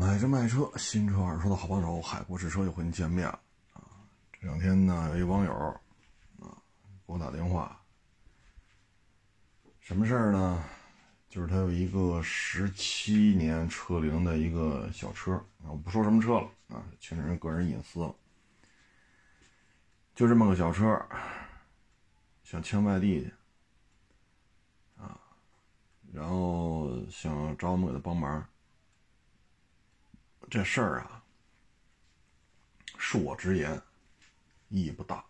买车卖车，新车二手车的好帮手，海阔试车又和您见面了啊！这两天呢，有一网友啊给我打电话，什么事儿呢？就是他有一个十七年车龄的一个小车，我不说什么车了啊，牵扯人个人隐私了。就这么个小车，想迁外地去啊，然后想找我们给他帮忙。这事儿啊，恕我直言，意义不大。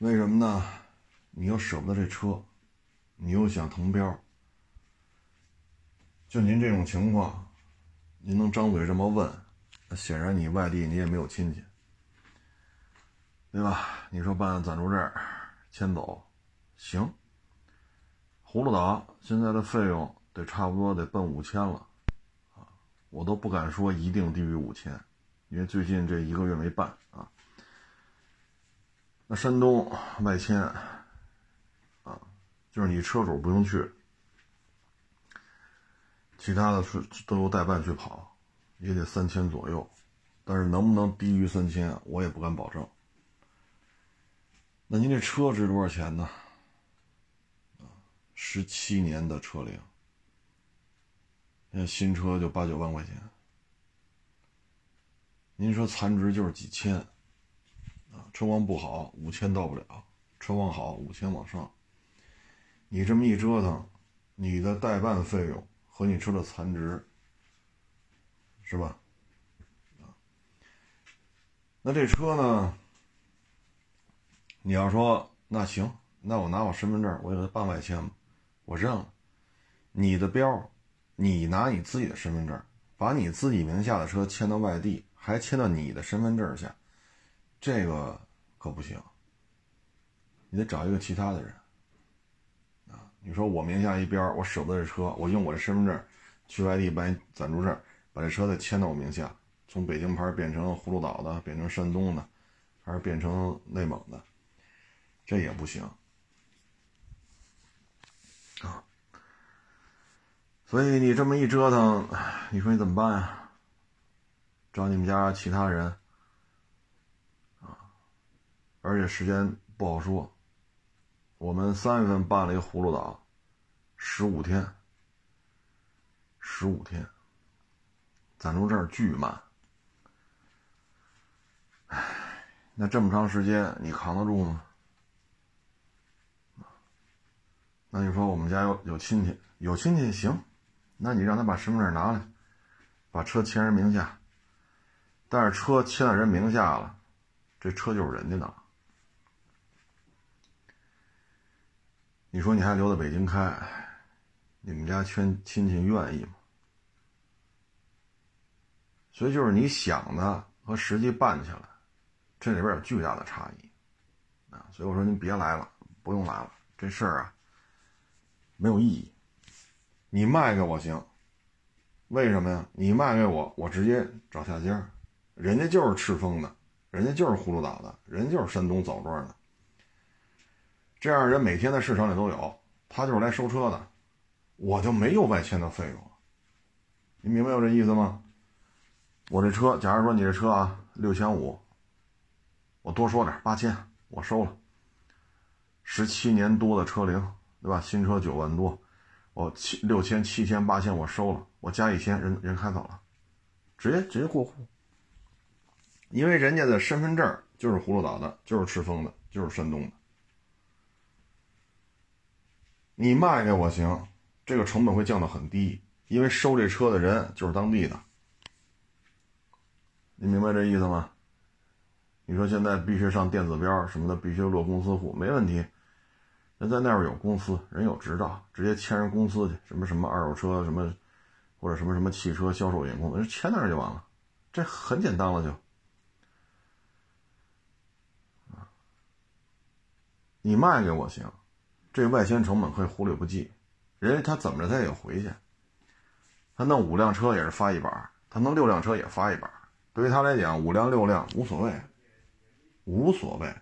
为什么呢？你又舍不得这车，你又想腾标。就您这种情况，您能张嘴这么问，显然你外地你也没有亲戚，对吧？你说办暂住证迁走，行。葫芦岛现在的费用得差不多得奔五千了。我都不敢说一定低于五千，因为最近这一个月没办啊。那山东外迁啊，就是你车主不用去，其他的是都由代办去跑，也得三千左右，但是能不能低于三千，我也不敢保证。那您这车值多少钱呢？十七年的车龄。那新车就八九万块钱，您说残值就是几千，啊，车况不好五千到不了，车况好五千往上。你这么一折腾，你的代办费用和你车的残值，是吧？啊，那这车呢？你要说那行，那我拿我身份证，我给他办外迁吧，我认了，你的标。你拿你自己的身份证，把你自己名下的车迁到外地，还迁到你的身份证下，这个可不行。你得找一个其他的人啊！你说我名下一边，我舍不得这车，我用我这身份证去外地办暂住证，把这车再迁到我名下，从北京牌变成葫芦岛的，变成山东的，还是变成内蒙的，这也不行所以你这么一折腾，你说你怎么办呀？找你们家其他人啊，而且时间不好说。我们三月份办了一个葫芦岛，十五天，十五天，暂住证巨慢。唉，那这么长时间你扛得住吗？那你说我们家有有亲戚，有亲戚行。那你让他把身份证拿来，把车签人名下。但是车签了人名下了，这车就是人家的。你说你还留在北京开，你们家圈亲戚愿意吗？所以就是你想的和实际办起来，这里边有巨大的差异啊！所以我说您别来了，不用来了，这事儿啊没有意义。你卖给我行，为什么呀？你卖给我，我直接找下家，人家就是赤峰的，人家就是葫芦岛的，人家就是山东枣庄的。这样人每天在市场里都有，他就是来收车的，我就没有外迁的费用。你明白我这意思吗？我这车，假如说你这车啊六千五，我多说点八千，我收了。十七年多的车龄，对吧？新车九万多。我七六千七千八千我收了，我加一千，人人开走了，直接直接过户，因为人家的身份证就是葫芦岛的，就是赤峰的，就是山东的。你卖给我行，这个成本会降到很低，因为收这车的人就是当地的。你明白这意思吗？你说现在必须上电子标什么的，必须落公司户，没问题。人在那边有公司，人有执照，直接签人公司去，什么什么二手车什么，或者什么什么汽车销售员工，人签那儿就完了，这很简单了就。你卖给我行，这外迁成本可以忽略不计，人家他怎么着他也回去，他弄五辆车也是发一板，他弄六辆车也发一板，对于他来讲五辆六辆无所谓，无所谓。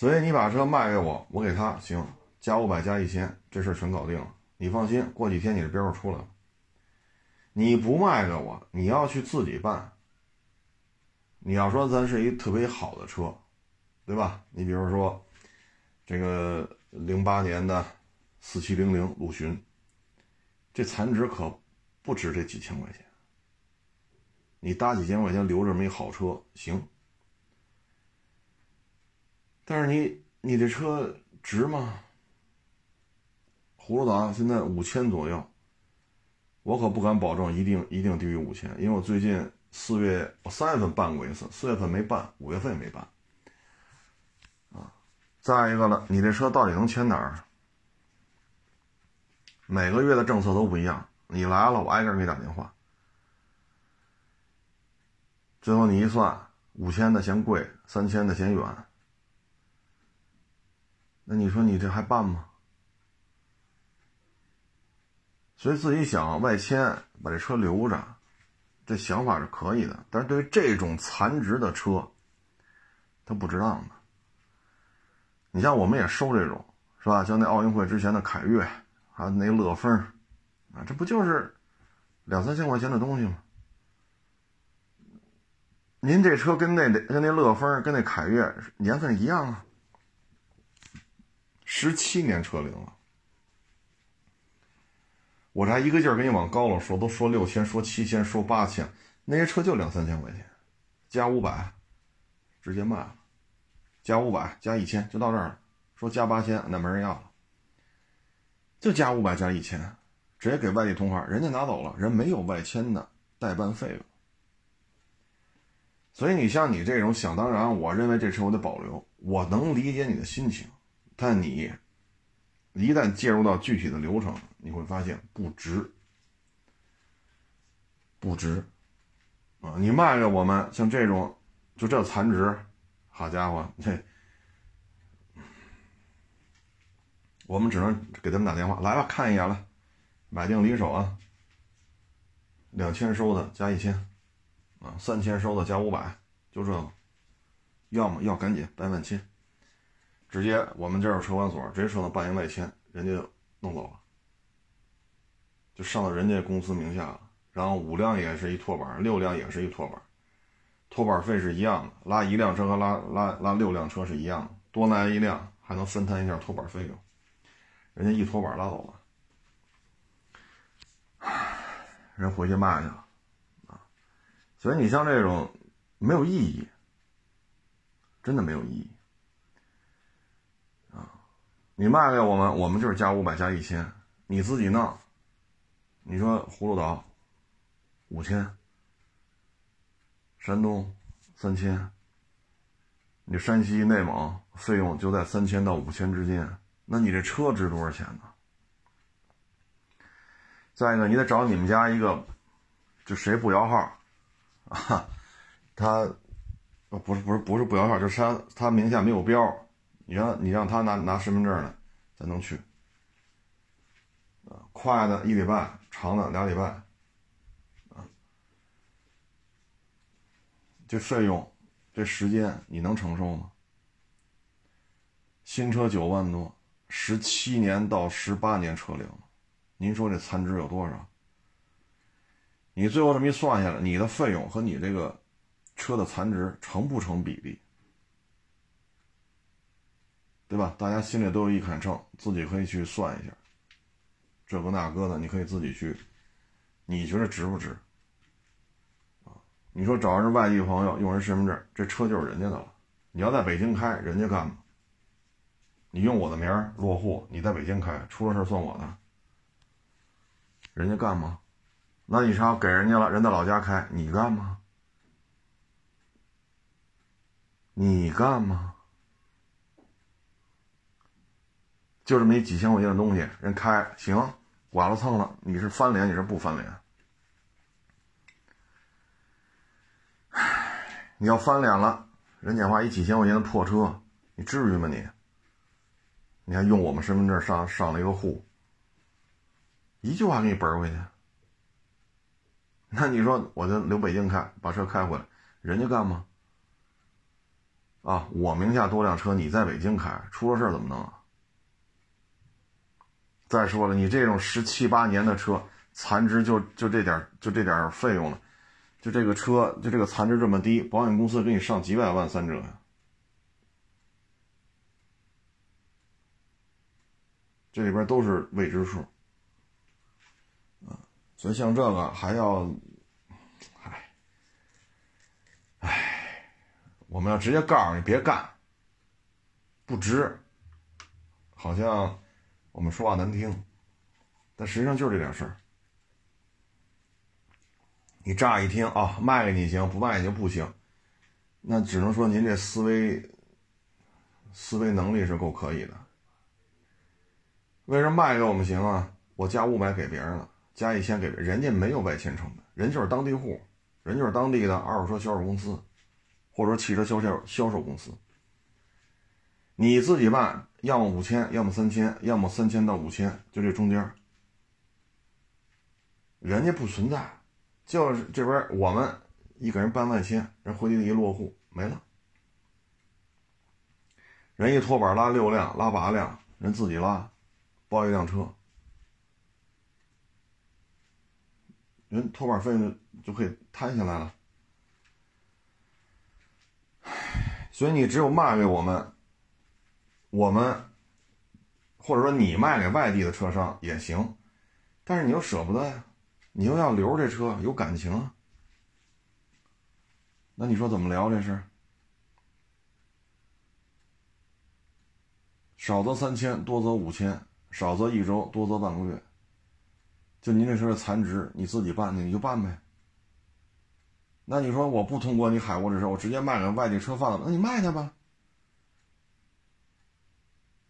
所以你把车卖给我，我给他行，加五百加一千，这事全搞定了。你放心，过几天你的标就出来了。你不卖给我，你要去自己办。你要说咱是一特别好的车，对吧？你比如说这个零八年的四七零零陆巡，这残值可不值这几千块钱。你搭几千块钱留着没好车行，但是你你这车值吗？葫芦岛现在五千左右，我可不敢保证一定一定低于五千，因为我最近四月我三月份办过一次，四月份没办，五月份也没办。啊，再一个了，你这车到底能签哪儿？每个月的政策都不一样，你来了我挨个给你打电话。最后你一算，五千的嫌贵，三千的嫌远，那你说你这还办吗？所以自己想外迁，把这车留着，这想法是可以的。但是对于这种残值的车，他不值当的。你像我们也收这种，是吧？像那奥运会之前的凯越，还有那乐风，啊，这不就是两三千块钱的东西吗？您这车跟那跟那乐风跟那凯越年份一样啊，十七年车龄了。我这还一个劲儿给你往高了说，都说六千，说七千，说八千，那些车就两三千块钱，加五百，直接卖了，加五百加一千就到这儿了。说加八千那没人要了，就加五百加一千，直接给外地同行，人家拿走了，人没有外迁的代办费用。所以你像你这种想当然，我认为这车我得保留。我能理解你的心情，但你一旦介入到具体的流程，你会发现不值，不值啊！你卖给我们像这种，就这残值，好家伙，这我们只能给他们打电话，来吧，看一眼了，买定离手啊，两千收的加一千。啊，三千收的加五百，就这个，要么要赶紧办万签，直接我们这儿有车管所，直接上到办一外迁，人家就弄走了，就上到人家公司名下了。然后五辆也是一拖板，六辆也是一拖板，拖板费是一样的，拉一辆车和拉拉拉六辆车是一样的，多来一辆还能分摊一下拖板费用，人家一拖板拉走了，人回去骂去了啊。所以你像这种没有意义，真的没有意义！你卖给我们，我们就是加五百加一千，你自己弄。你说葫芦岛五千，山东三千，你山西、内蒙费用就在三千到五千之间，那你这车值多少钱呢？再一个，你得找你们家一个，就谁不摇号。啊，他，不是不是不是不摇号，就是他他名下没有标，你让你让他拿拿身份证来，才能去。啊，快的一礼拜，长的俩礼拜，啊，这费用，这时间你能承受吗？新车九万多，十七年到十八年车龄，您说这残值有多少？你最后这么一算下来，你的费用和你这个车的残值成不成比例？对吧？大家心里都有一杆秤，自己可以去算一下。这个那个的，你可以自己去，你觉得值不值？啊，你说找人外地朋友用人身份证，这车就是人家的了。你要在北京开，人家干吗？你用我的名儿落户，你在北京开，出了事算我的，人家干吗？那你啥给人家了？人在老家开，你干吗？你干吗？就这么一几千块钱的东西，人开行，剐了蹭了，你是翻脸，你是不翻脸？唉，你要翻脸了，人家花一几千块钱的破车，你至于吗你？你还用我们身份证上上了一个户，一句话给你本回去。那你说我就留北京开，把车开回来，人家干吗？啊，我名下多辆车，你在北京开，出了事怎么弄啊？再说了，你这种十七八年的车，残值就就这点就这点费用了，就这个车就这个残值这么低，保险公司给你上几百万三折呀。这里边都是未知数，啊，所以像这个还要，唉，唉，我们要直接告诉你别干，不值，好像我们说话难听，但实际上就是这点事儿。你乍一听啊，卖给你行，不卖你就不行，那只能说您这思维思维能力是够可以的。为什么卖给我们行啊？我加五百给别人了，加一千给人家没有外迁成本，人就是当地户，人就是当地的二手车销售公司，或者说汽车销售销售公司。你自己办，要么五千，要么三千，要么三千到五千，就这中间。人家不存在，就是这边我们一给人办外迁，人回去一落户没了，人一拖板拉六辆，拉八辆，人自己拉。包一辆车，人拖板费用就可以摊下来了。所以你只有卖给我们，我们或者说你卖给外地的车商也行，但是你又舍不得呀，你又要留这车，有感情啊。那你说怎么聊这事？少则三千，多则五千。少则一周，多则半个月。就您这车的残值，你自己办去，你就办呗。那你说我不通过你海沃这车，我直接卖给外地车贩子，那你卖去吧。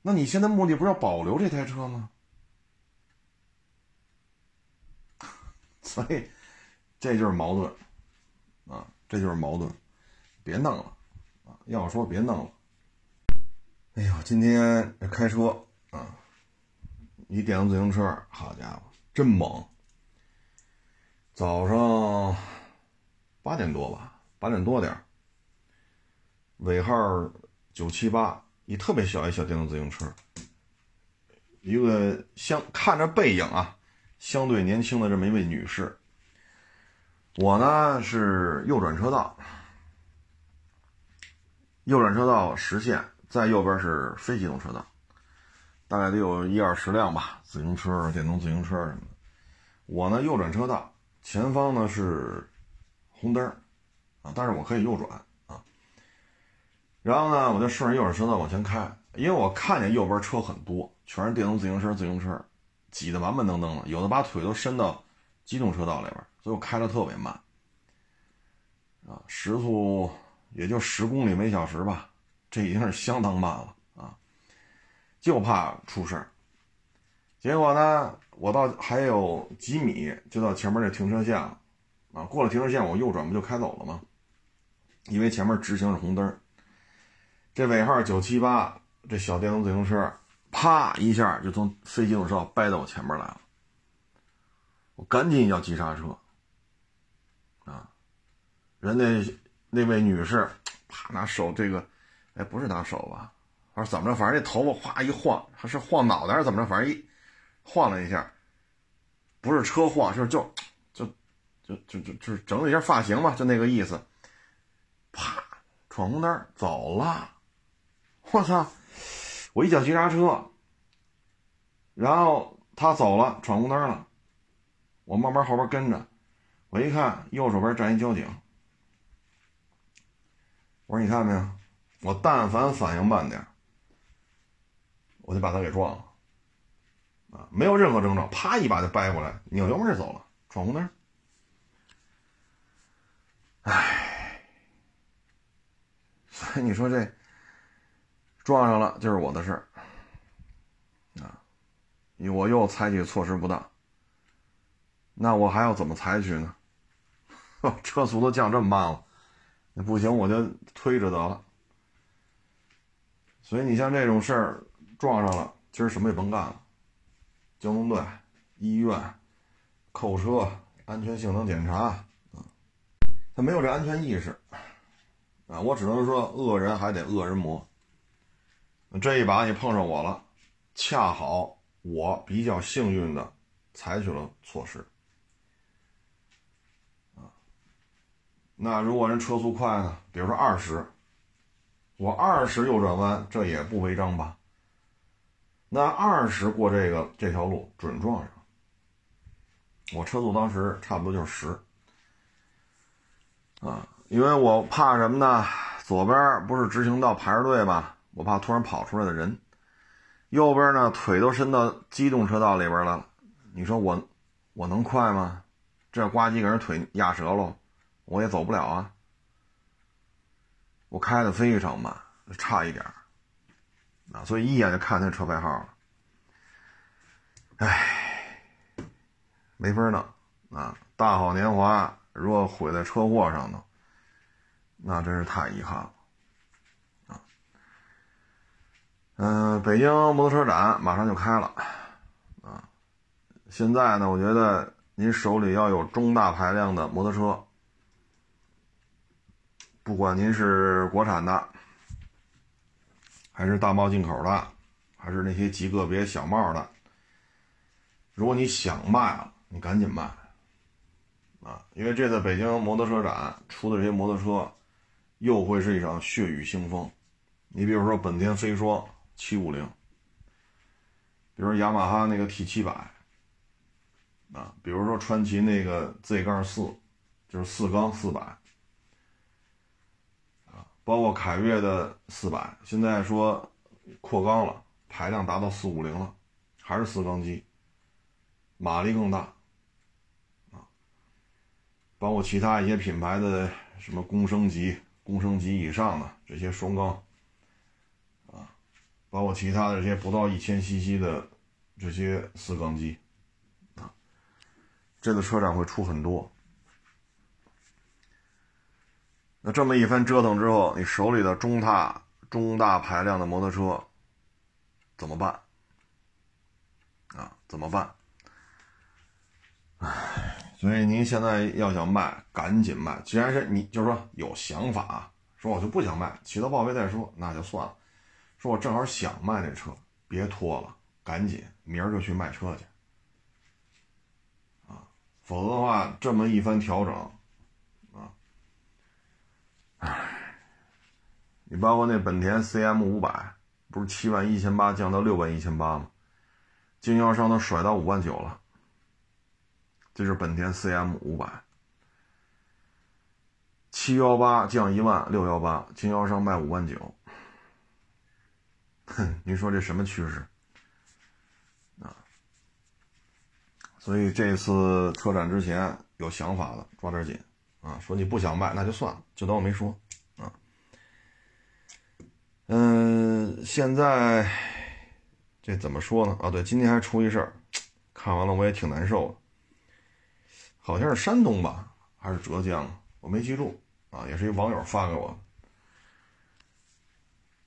那你现在目的不是要保留这台车吗？所以这就是矛盾啊，这就是矛盾，别弄了啊！要说别弄了。哎呦，今天开车啊。一电动自行车，好家伙，真猛！早上八点多吧，八点多点尾号九七八，一特别小一小电动自行车，一个相看着背影啊，相对年轻的这么一位女士。我呢是右转车道，右转车道实线，在右边是非机动车道。大概得有一二十辆吧，自行车、电动自行车什么的。我呢，右转车道前方呢是红灯啊，但是我可以右转。然后呢，我就顺着右转车道往前开，因为我看见右边车很多，全是电动自行车、自行车，挤得满满登登的，有的把腿都伸到机动车道里边，所以我开的特别慢啊，时速也就十公里每小时吧，这已经是相当慢了啊。就怕出事儿，结果呢，我到还有几米就到前面这停车线了，啊，过了停车线我右转不就开走了吗？因为前面直行是红灯，这尾号九七八这小电动自行车，啪一下就从非机动车道掰到我前面来了，我赶紧要急刹车，啊，人那那位女士，啪拿手这个，哎，不是拿手吧？我说怎么着？反正这头发哗一晃，还是晃脑袋还是怎么着？反正一晃了一下，不是车晃，就是就就就就就就是整理一下发型嘛，就那个意思。啪，闯红灯走了。我操！我一脚急刹车，然后他走了，闯红灯了。我慢慢后边跟着，我一看右手边站一交警。我说你看没有？我但凡反应慢点。我就把他给撞了，啊，没有任何征兆，啪一把就掰过来，扭油门就走了，闯红灯。唉，所以你说这撞上了就是我的事儿，啊，我又采取措施不当，那我还要怎么采取呢？车速都降这么慢了，那不行，我就推着得了。所以你像这种事儿。撞上了，今儿什么也甭干了，交通队、医院、扣车、安全性能检查，啊，他没有这安全意识，啊，我只能说恶人还得恶人磨。这一把你碰上我了，恰好我比较幸运的采取了措施。啊，那如果人车速快呢？比如说二十，我二十右转弯，这也不违章吧？那二十过这个这条路准撞上。我车速当时差不多就是十，啊，因为我怕什么呢？左边不是直行道排着队吗？我怕突然跑出来的人。右边呢，腿都伸到机动车道里边了，你说我我能快吗？这呱唧给人腿压折了。我也走不了啊！我开的非常慢，差一点啊，所以一眼就看见车牌号了。唉，没法弄啊！大好年华如果毁在车祸上呢，那真是太遗憾了啊！嗯，北京摩托车展马上就开了啊！现在呢，我觉得您手里要有中大排量的摩托车。不管您是国产的，还是大贸进口的，还是那些极个别小贸的，如果你想卖了，你赶紧卖啊！因为这次北京摩托车展出的这些摩托车，又会是一场血雨腥风。你比如说本田飞霜七五零，比如雅马哈那个 T 七百，啊，比如说川崎那个 Z 杠四，就是四缸四百。包括凯越的四百，现在说扩缸了，排量达到四五零了，还是四缸机，马力更大啊。包括其他一些品牌的什么公升级、公升级以上的这些双缸，包括其他的这些不到一千 CC 的这些四缸机啊，这个车展会出很多。那这么一番折腾之后，你手里的中大中大排量的摩托车怎么办？啊，怎么办？唉，所以您现在要想卖，赶紧卖。既然是你就是说有想法，说我就不想卖，起到报废再说，那就算了。说我正好想卖这车，别拖了，赶紧明儿就去卖车去。啊，否则的话，这么一番调整。啊唉，你包括那本田 CM 五百，不是七万一千八降到六万一千八吗？经销商都甩到五万九了。这是本田 CM 五百，七幺八降一万六幺八，经销商卖五万九。哼，您说这什么趋势啊？所以这次车展之前有想法的抓点紧。啊，说你不想卖，那就算了，就当我没说啊。嗯，现在这怎么说呢？啊，对，今天还出一事儿，看完了我也挺难受的。好像是山东吧，还是浙江，我没记住啊。也是一网友发给我，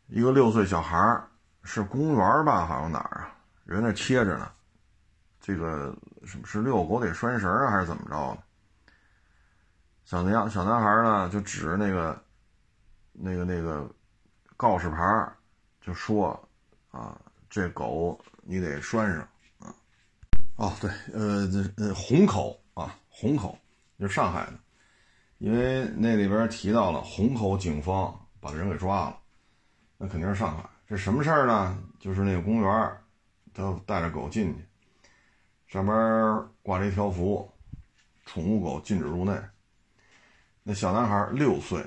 一个六岁小孩是公园吧，好像哪儿啊？人那切着呢，这个什么是遛狗得拴绳啊，还是怎么着的？小男小男孩呢，就指着那个、那个、那个告示牌就说：“啊，这狗你得拴上啊！”哦，对，呃，这呃，虹口啊，虹口就是上海的，因为那里边提到了虹口警方把人给抓了，那肯定是上海。这什么事儿呢？就是那个公园，他带着狗进去，上边挂着一条幅：“宠物狗禁止入内。”那小男孩六岁，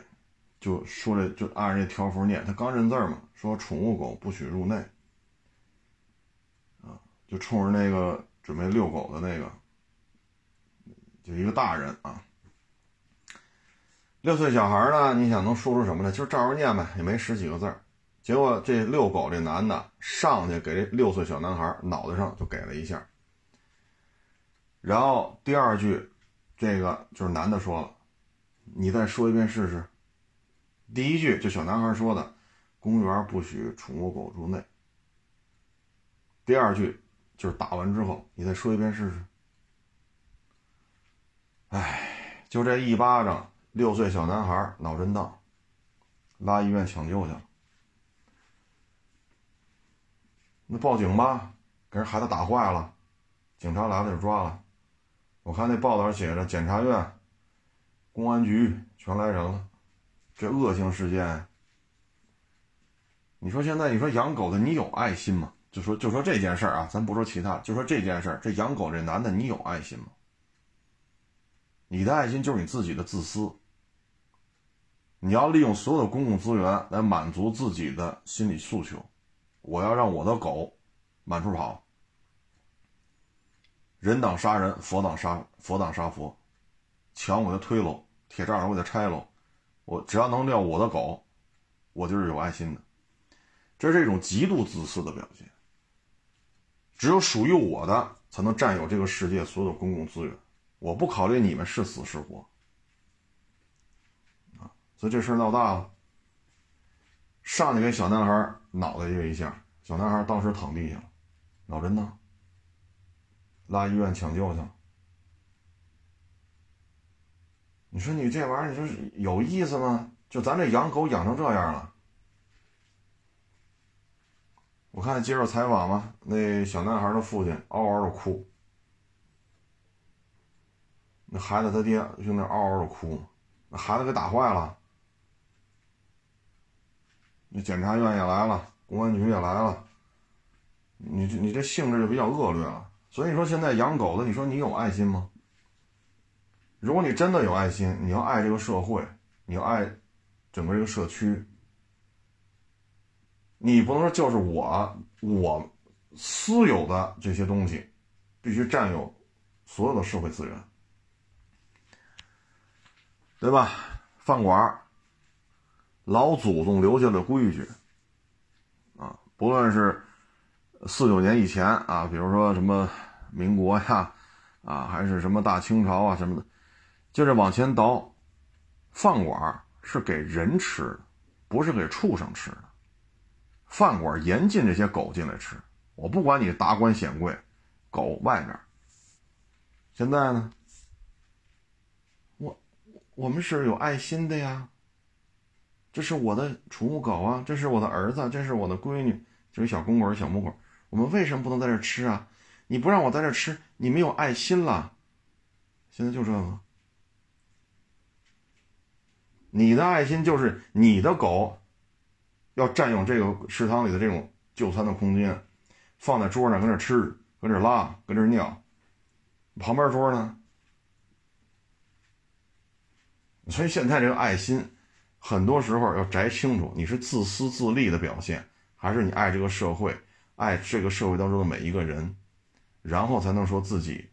就说这就按这条幅念，他刚认字嘛，说宠物狗不许入内，啊，就冲着那个准备遛狗的那个，就一个大人啊，六岁小孩呢，你想能说出什么来？就照着念呗，也没十几个字结果这遛狗这男的上去给这六岁小男孩脑袋上就给了一下，然后第二句，这个就是男的说了。你再说一遍试试。第一句就小男孩说的：“公园不许宠物狗入内。”第二句就是打完之后，你再说一遍试试。哎，就这一巴掌，六岁小男孩脑震荡，拉医院抢救去了。那报警吧，给人孩子打坏了，警察来了就抓了。我看那报道上写着检察院。公安局全来人了，这恶性事件。你说现在你说养狗的你有爱心吗？就说就说这件事儿啊，咱不说其他，就说这件事儿，这养狗这男的你有爱心吗？你的爱心就是你自己的自私。你要利用所有的公共资源来满足自己的心理诉求，我要让我的狗满处跑。人挡杀人，佛挡杀佛挡杀佛，墙我就推喽，铁栅栏我就拆喽，我只要能撂我的狗，我就是有爱心的。这是一种极度自私的表现。只有属于我的才能占有这个世界所有的公共资源，我不考虑你们是死是活。啊，所以这事闹大了，上去给小男孩脑袋一下，小男孩当时躺地下了，脑震荡，拉医院抢救去了。你说你这玩意儿，你说有意思吗？就咱这养狗养成这样了。我看接受采访嘛，那小男孩的父亲嗷嗷的哭，那孩子他爹就那嗷嗷的哭，那孩子给打坏了。检察院也来了，公安局也来了，你这你这性质就比较恶劣了。所以说现在养狗的，你说你有爱心吗？如果你真的有爱心，你要爱这个社会，你要爱整个这个社区。你不能说就是我，我私有的这些东西，必须占有所有的社会资源，对吧？饭馆老祖宗留下的规矩啊，不论是四九年以前啊，比如说什么民国呀，啊，还是什么大清朝啊什么的，接着往前倒，饭馆是给人吃的，不是给畜生吃的。饭馆严禁这些狗进来吃，我不管你达官显贵，狗外面。现在呢，我我们是有爱心的呀。这是我的宠物狗啊，这是我的儿子，这是我的闺女，这是小公狗、小母狗。我们为什么不能在这吃啊？你不让我在这吃，你没有爱心了。现在就这个，你的爱心就是你的狗。要占用这个食堂里的这种就餐的空间，放在桌上跟这吃，跟这拉，跟这尿。旁边桌呢？所以现在这个爱心，很多时候要摘清楚，你是自私自利的表现，还是你爱这个社会，爱这个社会当中的每一个人，然后才能说自己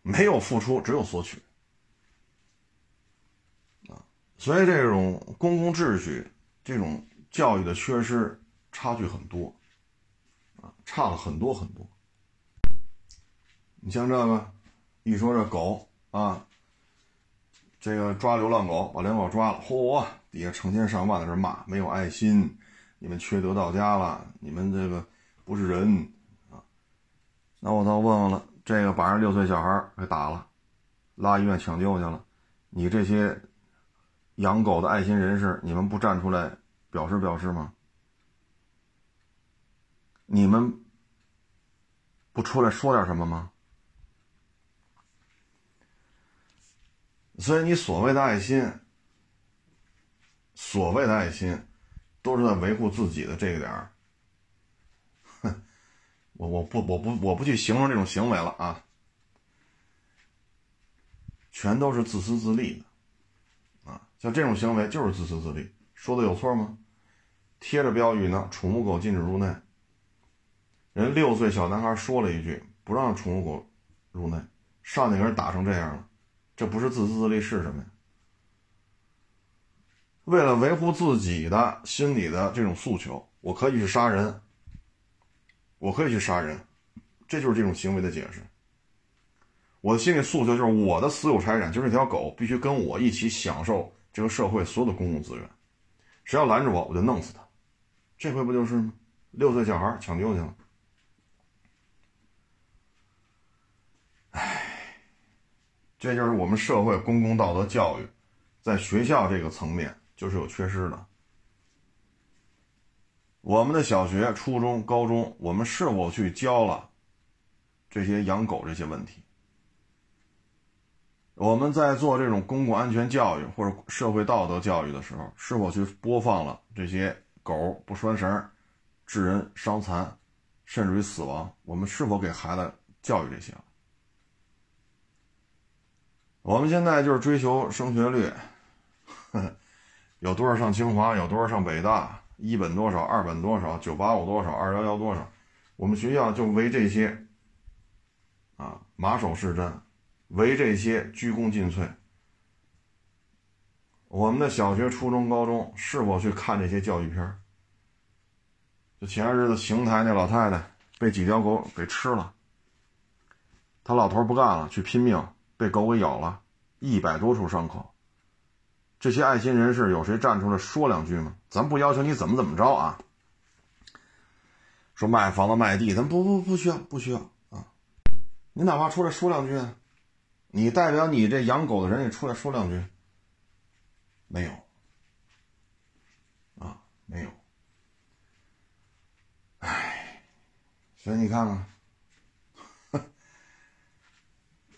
没有付出，只有索取。啊，所以这种公共秩序。这种教育的缺失，差距很多，啊，差了很多很多。你像这个，一说这狗啊，这个抓流浪狗，把流浪狗抓了，嚯，底下成千上万的人骂，没有爱心，你们缺德到家了，你们这个不是人啊。那我倒问问了，这个把人六岁小孩给打了，拉医院抢救去了，你这些。养狗的爱心人士，你们不站出来表示表示吗？你们不出来说点什么吗？所以你所谓的爱心，所谓的爱心，都是在维护自己的这个点儿。哼，我我不我不我不去形容这种行为了啊，全都是自私自利的啊。像这种行为就是自私自利，说的有错吗？贴着标语呢，宠物狗禁止入内。人六岁小男孩说了一句不让宠物狗入内，上去给人打成这样了，这不是自私自利是什么呀？为了维护自己的心理的这种诉求，我可以去杀人，我可以去杀人，这就是这种行为的解释。我的心理诉求就是我的私有财产，就是这条狗必须跟我一起享受。这个社会所有的公共资源，谁要拦着我，我就弄死他。这回不就是吗？六岁小孩抢救去了。这就是我们社会公共道德教育，在学校这个层面就是有缺失的。我们的小学、初中、高中，我们是否去教了这些养狗这些问题？我们在做这种公共安全教育或者社会道德教育的时候，是否去播放了这些狗不拴绳、致人伤残，甚至于死亡？我们是否给孩子教育这些？我们现在就是追求升学率，有多少上清华，有多少上北大，一本多少，二本多少，九八五多少，二幺幺多少？我们学校就为这些啊马首是瞻。为这些鞠躬尽瘁，我们的小学、初中、高中是否去看这些教育片？就前些日子邢台那老太太被几条狗给吃了，他老头不干了，去拼命，被狗给咬了，一百多处伤口。这些爱心人士有谁站出来说两句吗？咱不要求你怎么怎么着啊？说卖房子卖地，咱不不不需要不需要啊！你哪怕出来说两句。你代表你这养狗的人，也出来说两句，没有，啊，没有，哎，所以你看看，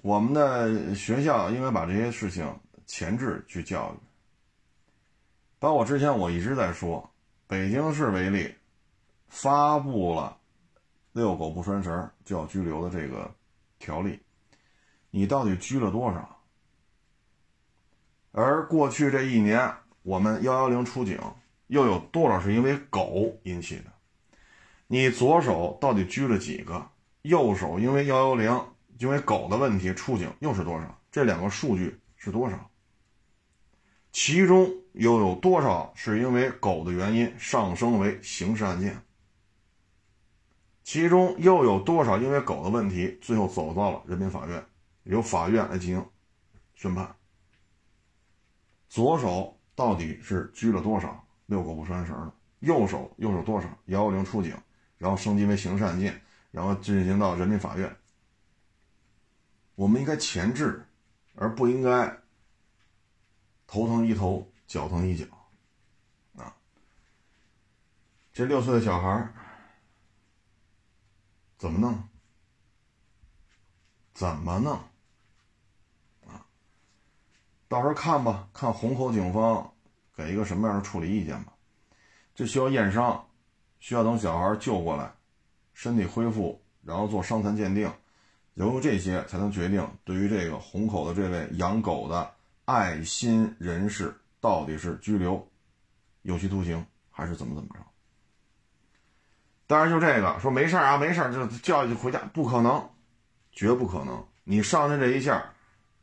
我们的学校应该把这些事情前置去教育。包括之前我一直在说，北京市为例，发布了遛狗不拴绳就要拘留的这个条例。你到底拘了多少？而过去这一年，我们幺幺零出警又有多少是因为狗引起的？你左手到底拘了几个？右手因为幺幺零因为狗的问题出警又是多少？这两个数据是多少？其中又有多少是因为狗的原因上升为刑事案件？其中又有多少因为狗的问题最后走到了人民法院？由法院来进行宣判。左手到底是拘了多少遛狗不拴绳的？右手又是多少幺幺零出警，然后升级为刑事案件，然后进行到人民法院？我们应该前置，而不应该头疼医头，脚疼医脚。啊，这六岁的小孩怎么弄？怎么弄？啊到时候看吧，看虹口警方给一个什么样的处理意见吧。这需要验伤，需要等小孩救过来，身体恢复，然后做伤残鉴定，由这些才能决定对于这个虹口的这位养狗的爱心人士到底是拘留、有期徒刑还是怎么怎么着。当然，就这个说没事啊，没事就叫就回家，不可能，绝不可能。你上去这一下。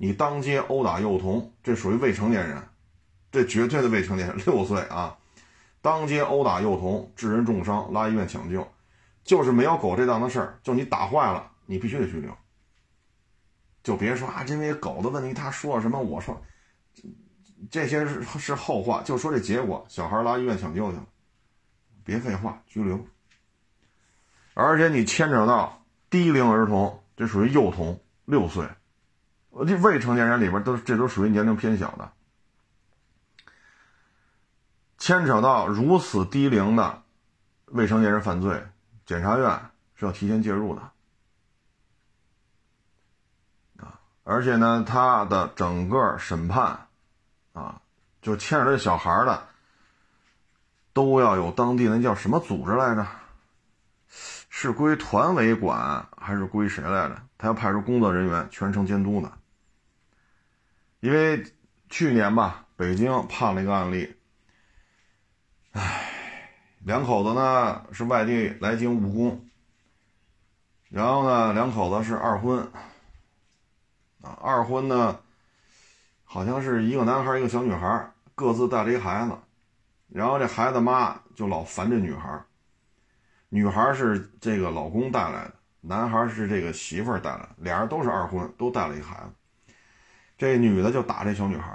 你当街殴打幼童，这属于未成年人，这绝对的未成年人，六岁啊！当街殴打幼童，致人重伤，拉医院抢救，就是没有狗这档子事儿。就你打坏了，你必须得拘留。就别说啊，因为狗的问题，他说了什么，我说这些是是后话，就说这结果，小孩拉医院抢救去了，别废话，拘留。而且你牵扯到低龄儿童，这属于幼童，六岁。这未成年人里边都这都属于年龄偏小的，牵扯到如此低龄的未成年人犯罪，检察院是要提前介入的啊！而且呢，他的整个审判啊，就牵扯这小孩的，都要有当地那叫什么组织来着？是归团委管还是归谁来着？他要派出工作人员全程监督呢。因为去年吧，北京判了一个案例，唉，两口子呢是外地来京务工，然后呢，两口子是二婚，啊，二婚呢，好像是一个男孩一个小女孩，各自带了一孩子，然后这孩子妈就老烦这女孩，女孩是这个老公带来的，男孩是这个媳妇带来的，俩人都是二婚，都带了一孩子。这女的就打这小女孩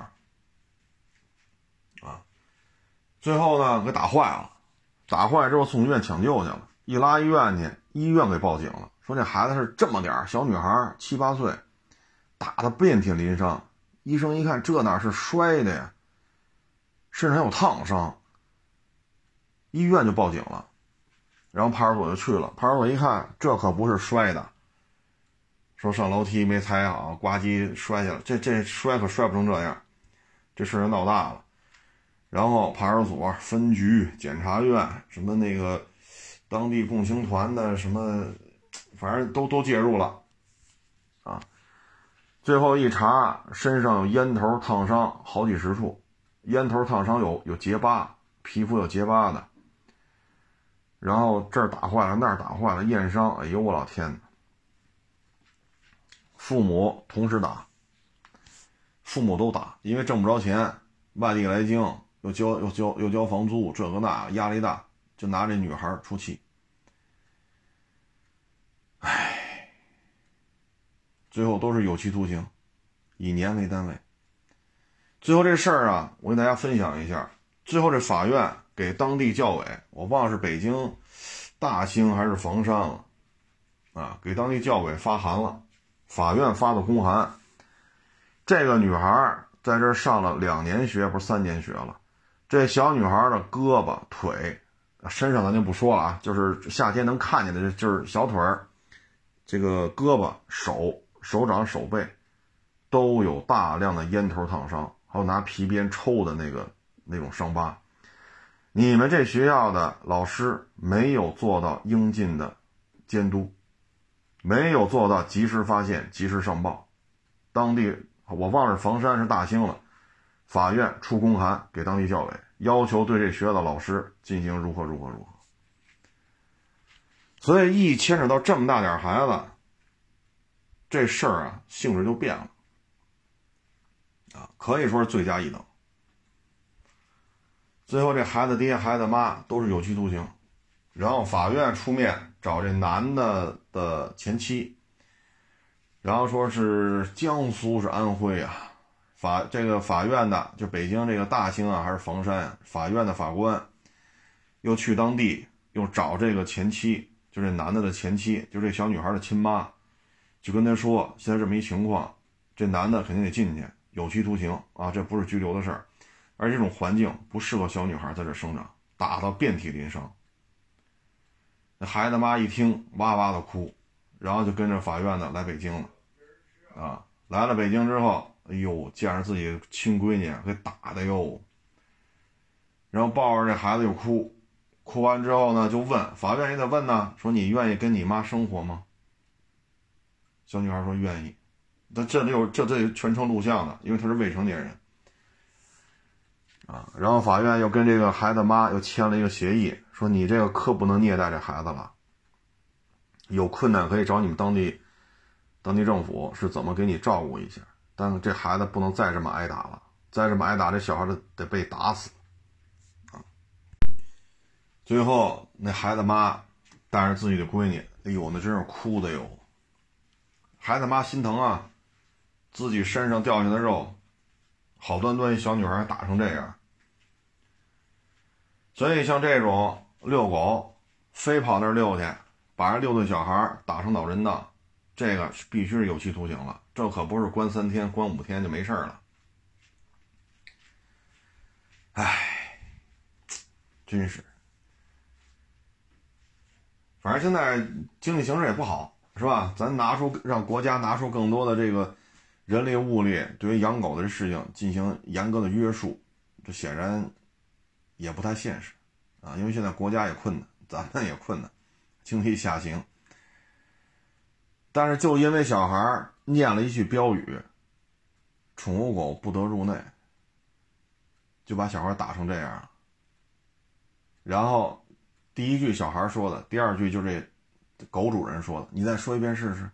啊，最后呢给打坏了，打坏之后送医院抢救去了，一拉医院去，医院给报警了，说这孩子是这么点小女孩，七八岁，打的遍体鳞伤。医生一看，这哪是摔的呀，身上还有烫伤。医院就报警了，然后派出所就去了，派出所一看，这可不是摔的。说上楼梯没踩好，呱唧摔下来，这这摔可摔不成这样，这事儿闹大了。然后派出所、分局、检察院，什么那个当地共青团的什么，反正都都介入了，最后一查，身上有烟头烫伤好几十处，烟头烫伤有有结疤，皮肤有结疤的，然后这儿打坏了，那儿打坏了，验伤，哎呦我老天！父母同时打，父母都打，因为挣不着钱，外地来京。又交又交又交房租，这个那压力大，就拿这女孩出气。哎，最后都是有期徒刑，以年为单位。最后这事儿啊，我给大家分享一下。最后这法院给当地教委，我忘了是北京大兴还是房山了，啊，给当地教委发函了，法院发的公函。这个女孩在这上了两年学，不是三年学了。这小女孩的胳膊、腿、身上咱就不说了啊，就是夏天能看见的，就是小腿儿，这个胳膊、手、手掌、手背，都有大量的烟头烫伤，还有拿皮鞭抽的那个那种伤疤。你们这学校的老师没有做到应尽的监督，没有做到及时发现、及时上报。当地我忘了房山是大兴了。法院出公函给当地教委，要求对这学校的老师进行如何如何如何。所以一牵扯到这么大点孩子，这事儿啊性质就变了，啊，可以说是罪加一等。最后这孩子爹孩子妈都是有期徒刑，然后法院出面找这男的的前妻，然后说是江苏是安徽啊。法这个法院的就北京这个大兴啊，还是房山法院的法官，又去当地又找这个前妻，就这男的的前妻，就这小女孩的亲妈，就跟他说现在这么一情况，这男的肯定得进去，有期徒刑啊，这不是拘留的事儿，而这种环境不适合小女孩在这生长，打到遍体鳞伤。那孩子妈一听哇哇的哭，然后就跟着法院的来北京了，啊，来了北京之后。哎呦，见着自己亲闺女给打的哟，然后抱着这孩子又哭，哭完之后呢，就问法院也得问呢，说你愿意跟你妈生活吗？小女孩说愿意，那这里有这这全程录像的，因为她是未成年人啊。然后法院又跟这个孩子妈又签了一个协议，说你这个可不能虐待这孩子了，有困难可以找你们当地当地政府是怎么给你照顾一下。但这孩子不能再这么挨打了，再这么挨打，这小孩子得被打死啊！最后那孩子妈带着自己的闺女，哎呦，那真是哭的哟！孩子妈心疼啊，自己身上掉下的肉，好端端一小女孩打成这样。所以像这种遛狗，非跑那儿遛去，把人遛的小孩打成脑震荡。这个必须是有期徒刑了，这可不是关三天、关五天就没事了。唉，真是，反正现在经济形势也不好，是吧？咱拿出让国家拿出更多的这个人力物力，对于养狗的事情进行严格的约束，这显然也不太现实啊！因为现在国家也困难，咱们也困难，经济下行。但是就因为小孩念了一句标语“宠物狗不得入内”，就把小孩打成这样。然后第一句小孩说的，第二句就这狗主人说的，你再说一遍试试。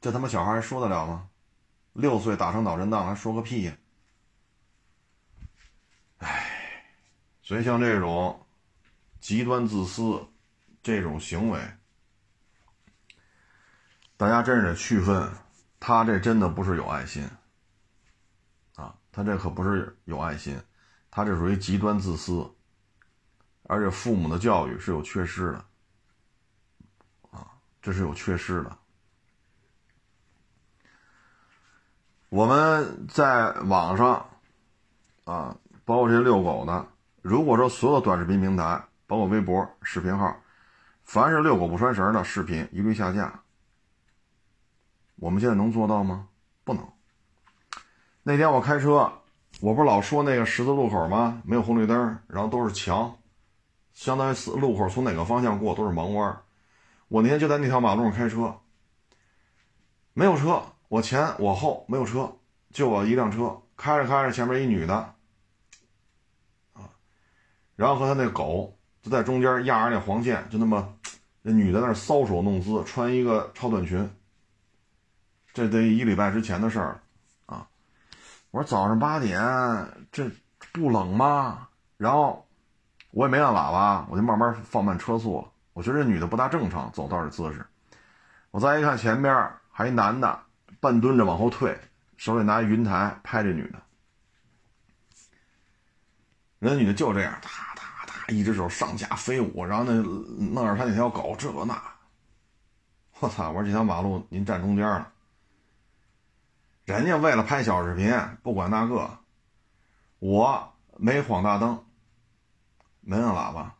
这他妈小孩还说得了吗？六岁打成脑震荡还说个屁呀！唉，所以像这种极端自私这种行为。大家真是得区分，他这真的不是有爱心，啊，他这可不是有爱心，他这属于极端自私，而且父母的教育是有缺失的，这是有缺失的。我们在网上，啊，包括这些遛狗的，如果说所有短视频平台，包括微博视频号，凡是遛狗不拴绳的视频，一律下架。我们现在能做到吗？不能。那天我开车，我不是老说那个十字路口吗？没有红绿灯，然后都是墙，相当于路口从哪个方向过都是盲弯。我那天就在那条马路上开车，没有车，我前我后没有车，就我一辆车，开着开着前面一女的，啊，然后和他那狗就在中间压着那黄线，就那么，那女的那搔首弄姿，穿一个超短裙。这得一礼拜之前的事儿，啊，我说早上八点这不冷吗？然后我也没按喇叭，我就慢慢放慢车速了。我觉得这女的不大正常，走道的姿势。我再一看前边还一男的，半蹲着往后退，手里拿云台拍这女的。人女的就这样，哒哒哒，一只手上下飞舞，然后那弄着他那条狗，这个那。我操！我说这条马路您站中间了。人家为了拍小视频，不管那个，我没晃大灯，没摁喇叭，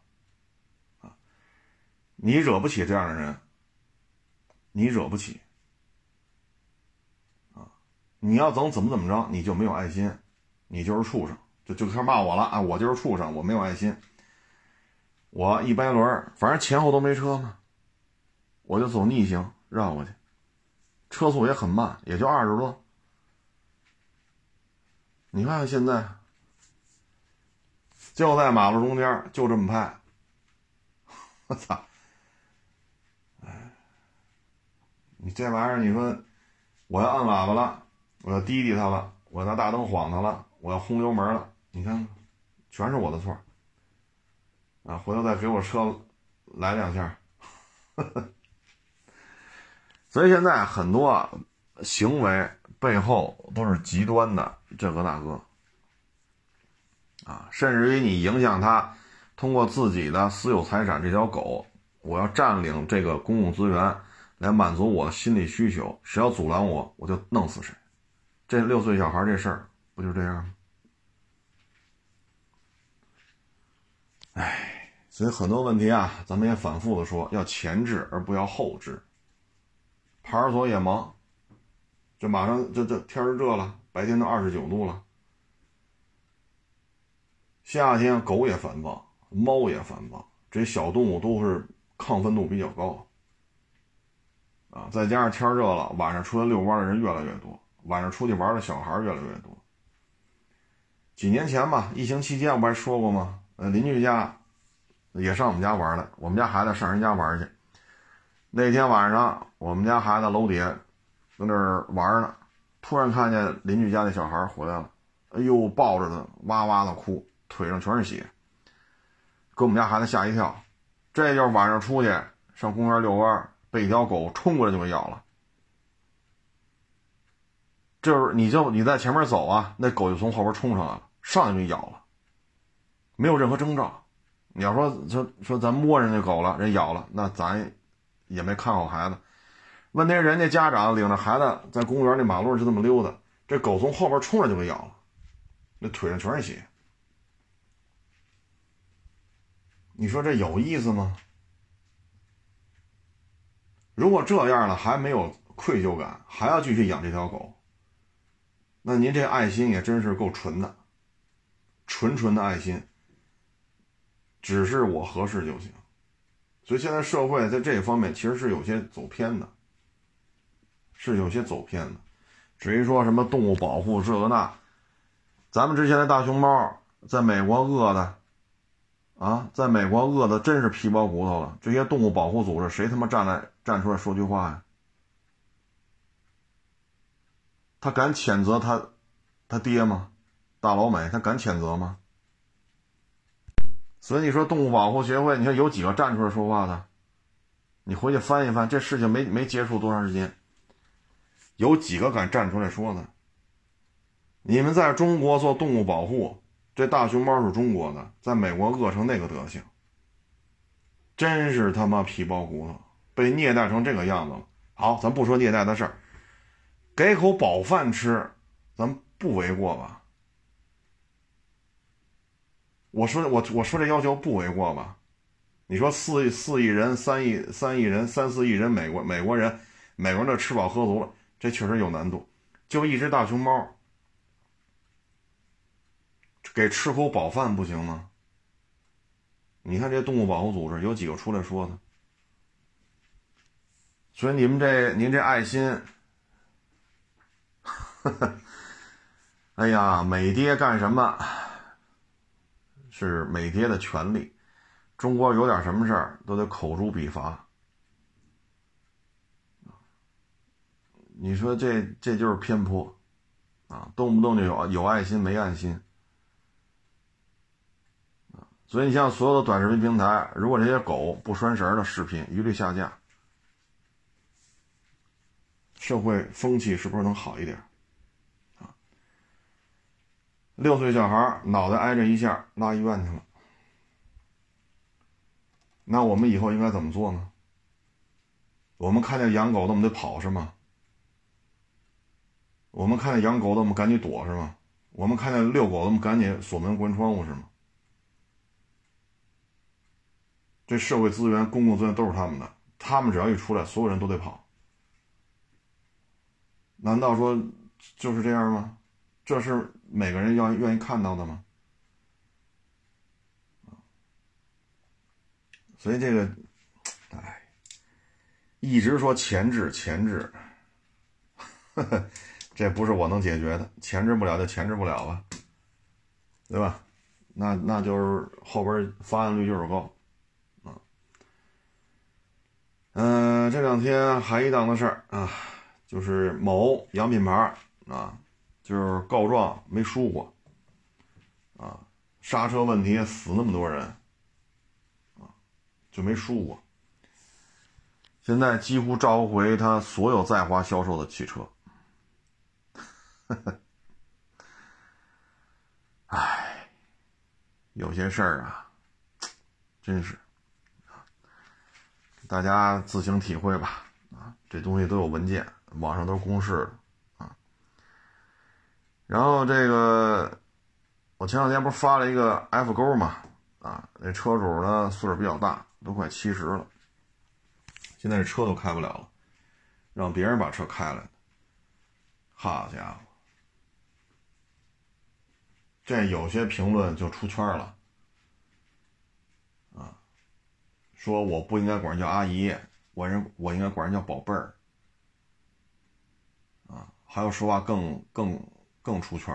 你惹不起这样的人，你惹不起，啊，你要怎么怎么怎么着，你就没有爱心，你就是畜生，就就开始骂我了啊！我就是畜生，我没有爱心，我一掰轮，反正前后都没车嘛，我就走逆行绕过去，车速也很慢，也就二十多。你看看现在，就在马路中间，就这么拍。我操！哎，你这玩意儿，你说我要按喇叭了，我要滴滴他了，我要拿大灯晃他了，我要轰油门了，你看，全是我的错。啊，回头再给我车来两下。所以现在很多行为背后都是极端的。这个大哥，啊，甚至于你影响他，通过自己的私有财产这条狗，我要占领这个公共资源来满足我的心理需求，谁要阻拦我，我就弄死谁。这六岁小孩这事儿不就这样吗？哎，所以很多问题啊，咱们也反复的说，要前置而不要后置。派出所也忙，这马上这这天热了。白天都二十九度了，夏天狗也繁忙，猫也繁忙，这些小动物都是亢奋度比较高啊。再加上天热了，晚上出来遛弯的人越来越多，晚上出去玩的小孩越来越多。几年前吧，疫情期间我不还说过吗？呃，邻居家也上我们家玩了，我们家孩子上人家玩去。那天晚上，我们家孩子楼底下在那儿玩呢。突然看见邻居家那小孩回来了，哎呦，抱着他哇哇的哭，腿上全是血，给我们家孩子吓一跳。这就是晚上出去上公园遛弯，被一条狗冲过来就给咬了。就是你就你在前面走啊，那狗就从后边冲上来了，上去就咬了，没有任何征兆。你要说说说咱摸人家狗了，人咬了，那咱也没看好孩子。问题是人家家长领着孩子在公园那马路上就这么溜达，这狗从后边冲着就给咬了，那腿上全是血。你说这有意思吗？如果这样了还没有愧疚感，还要继续养这条狗，那您这爱心也真是够纯的，纯纯的爱心。只是我合适就行，所以现在社会在这方面其实是有些走偏的。是有些走偏的，至于说什么动物保护这个那，咱们之前的大熊猫在美国饿的，啊，在美国饿的真是皮包骨头了。这些动物保护组织谁他妈站在站出来说句话呀？他敢谴责他他爹吗？大老美他敢谴责吗？所以你说动物保护协会，你说有几个站出来说话的？你回去翻一翻，这事情没没结束多长时间。有几个敢站出来说的？你们在中国做动物保护，这大熊猫是中国的，在美国饿成那个德行，真是他妈皮包骨头，被虐待成这个样子了。好，咱不说虐待的事儿，给口饱饭吃，咱不为过吧？我说我我说这要求不为过吧？你说四四亿人、三亿三亿人、三四亿人美国美国人，美国人这吃饱喝足了。这确实有难度。就一只大熊猫，给吃口饱饭不行吗？你看这动物保护组织有几个出来说的？所以你们这您这爱心，哎呀，美爹干什么？是美爹的权利。中国有点什么事儿都得口诛笔伐。你说这这就是偏颇，啊，动不动就有有爱心没爱心，所以你像所有的短视频平台，如果这些狗不拴绳的视频一律下架，社会风气是不是能好一点？啊，六岁小孩脑袋挨着一下拉医院去了，那我们以后应该怎么做呢？我们看见养狗的，我们得跑是吗？我们看见养狗的，我们赶紧躲是吗？我们看见遛狗的，我们赶紧锁门关窗户是吗？这社会资源、公共资源都是他们的，他们只要一出来，所有人都得跑。难道说就是这样吗？这是每个人要愿意看到的吗？所以这个，哎，一直说前置前置，呵呵。这不是我能解决的，前置不了就前置不了吧，对吧？那那就是后边发案率就是高，啊，嗯，这两天还一档子事儿啊，就是某洋品牌啊，就是告状没输过，啊，刹车问题死那么多人，啊，就没输过，现在几乎召回他所有在华销售的汽车。呵呵，哎，有些事儿啊，真是大家自行体会吧。啊，这东西都有文件，网上都是公示的啊。然后这个，我前两天不是发了一个 F 勾嘛？啊，那车主呢岁数比较大，都快七十了，现在这车都开不了了，让别人把车开来。好家伙！这有些评论就出圈了，啊，说我不应该管人叫阿姨，我人我应该管人叫宝贝儿，还有说话更更更出圈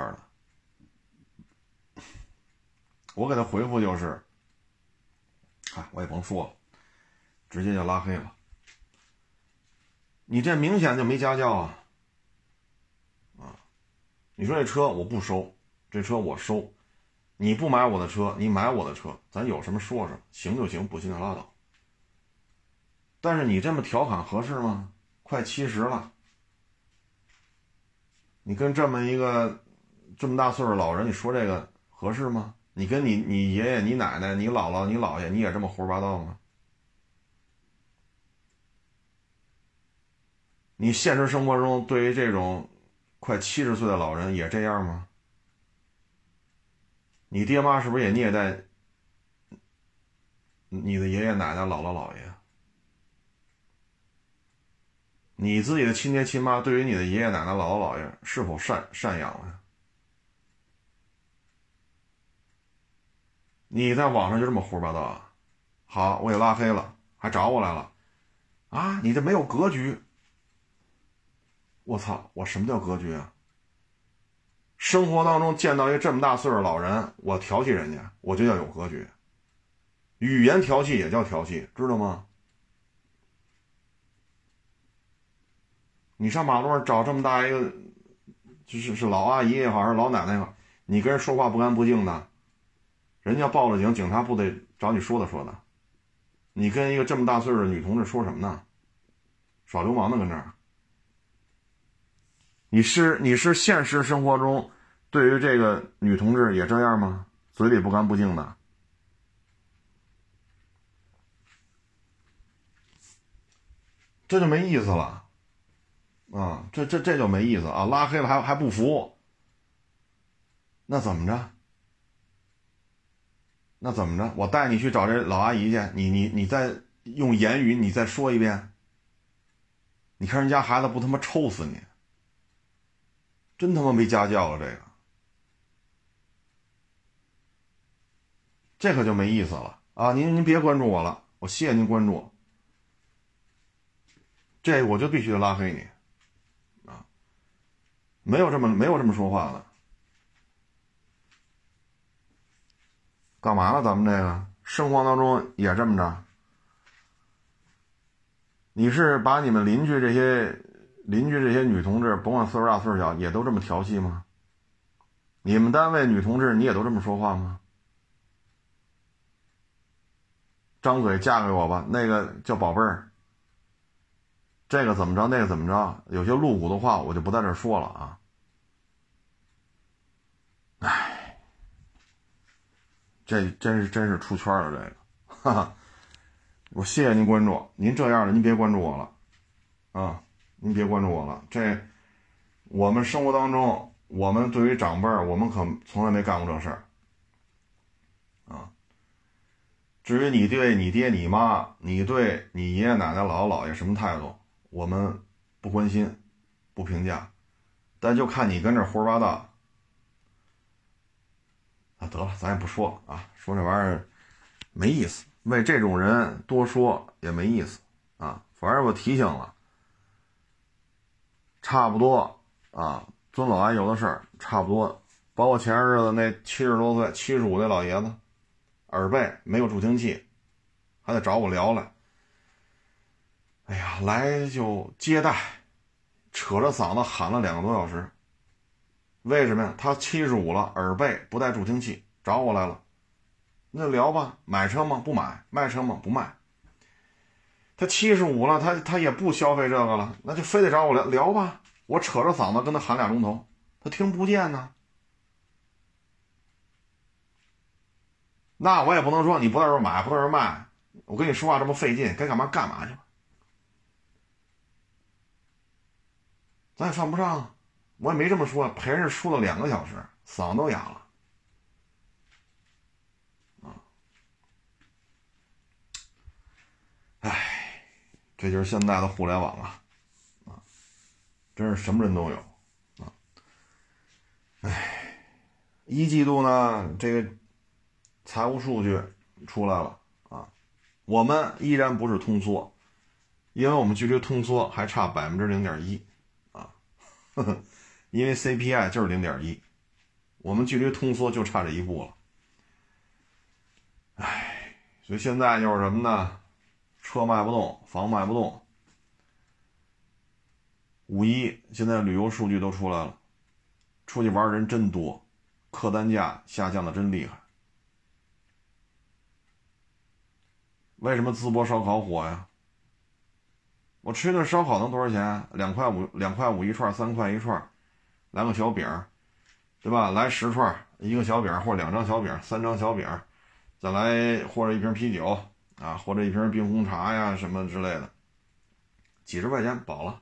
的，我给他回复就是，啊，我也甭说了，直接就拉黑了，你这明显就没家教啊，啊，你说这车我不收。这车我收，你不买我的车，你买我的车，咱有什么说什么，行就行，不行就拉倒。但是你这么调侃合适吗？快七十了，你跟这么一个这么大岁数老人，你说这个合适吗？你跟你你爷爷、你奶奶、你姥姥、你姥爷，你也这么胡说八道吗？你现实生活中对于这种快七十岁的老人也这样吗？你爹妈是不是也虐待你的爷爷奶奶、姥姥姥爷？你自己的亲爹亲妈对于你的爷爷奶奶、姥姥姥爷是否赡赡养了？你在网上就这么胡说八道啊？好，我给拉黑了，还找我来了啊？你这没有格局！我操！我什么叫格局啊？生活当中见到一个这么大岁数老人，我调戏人家，我就叫有格局。语言调戏也叫调戏，知道吗？你上马路上找这么大一个，就是是老阿姨也好，还是老奶奶也好，你跟人说话不干不净的，人家报了警，警察不得找你说的说的。你跟一个这么大岁数的女同志说什么呢？耍流氓呢，跟这儿。你是你是现实生活中对于这个女同志也这样吗？嘴里不干不净的，这就没意思了啊！这这这就没意思啊！拉黑了还还不服？那怎么着？那怎么着？我带你去找这老阿姨去，你你你再用言语你再说一遍，你看人家孩子不他妈抽死你！真他妈没家教了，这个，这可就没意思了啊！您您别关注我了，我谢谢您关注，这我就必须得拉黑你！没有这么没有这么说话的，干嘛了？咱们这个生活当中也这么着？你是把你们邻居这些？邻居这些女同志，甭管岁数大岁数小，也都这么调戏吗？你们单位女同志，你也都这么说话吗？张嘴嫁给我吧，那个叫宝贝儿，这个怎么着，那个怎么着，有些露骨的话，我就不在这说了啊。哎，这真是真是出圈了，这个，哈哈，我谢谢您关注，您这样的您别关注我了，啊。您别关注我了，这我们生活当中，我们对于长辈儿，我们可从来没干过这事儿啊。至于你对你爹你妈，你对你爷爷奶奶姥姥姥爷什么态度，我们不关心，不评价，但就看你跟这胡说八道。啊，得了，咱也不说了啊，说这玩意儿没意思，为这种人多说也没意思啊。反正我提醒了。差不多啊，尊老爱幼的事儿差不多。包括前日子那七十多岁、七十五那老爷子，耳背没有助听器，还得找我聊来。哎呀，来就接待，扯着嗓子喊了两个多小时。为什么呀？他七十五了，耳背不带助听器，找我来了。那聊吧，买车吗？不买。卖车吗？不卖。他七十五了，他他也不消费这个了，那就非得找我聊聊吧。我扯着嗓子跟他喊俩钟头，他听不见呢。那我也不能说你不在这买，不在这卖，我跟你说话这么费劲，该干嘛干嘛去吧。咱也犯不上，我也没这么说，陪人输了两个小时，嗓子都哑了。啊，唉。这就是现在的互联网啊，啊，真是什么人都有啊！哎，一季度呢，这个财务数据出来了啊，我们依然不是通缩，因为我们距离通缩还差百分之零点一，呵呵，因为 CPI 就是零点一，我们距离通缩就差这一步了。哎，所以现在就是什么呢？车卖不动，房卖不动。五一现在旅游数据都出来了，出去玩人真多，客单价下降的真厉害。为什么淄博烧烤火呀？我吃一顿烧烤能多少钱？两块五，两块五一串，三块一串，来个小饼，对吧？来十串，一个小饼或者两张小饼，三张小饼，再来或者一瓶啤酒。啊，或者一瓶冰红茶呀，什么之类的，几十块钱饱了，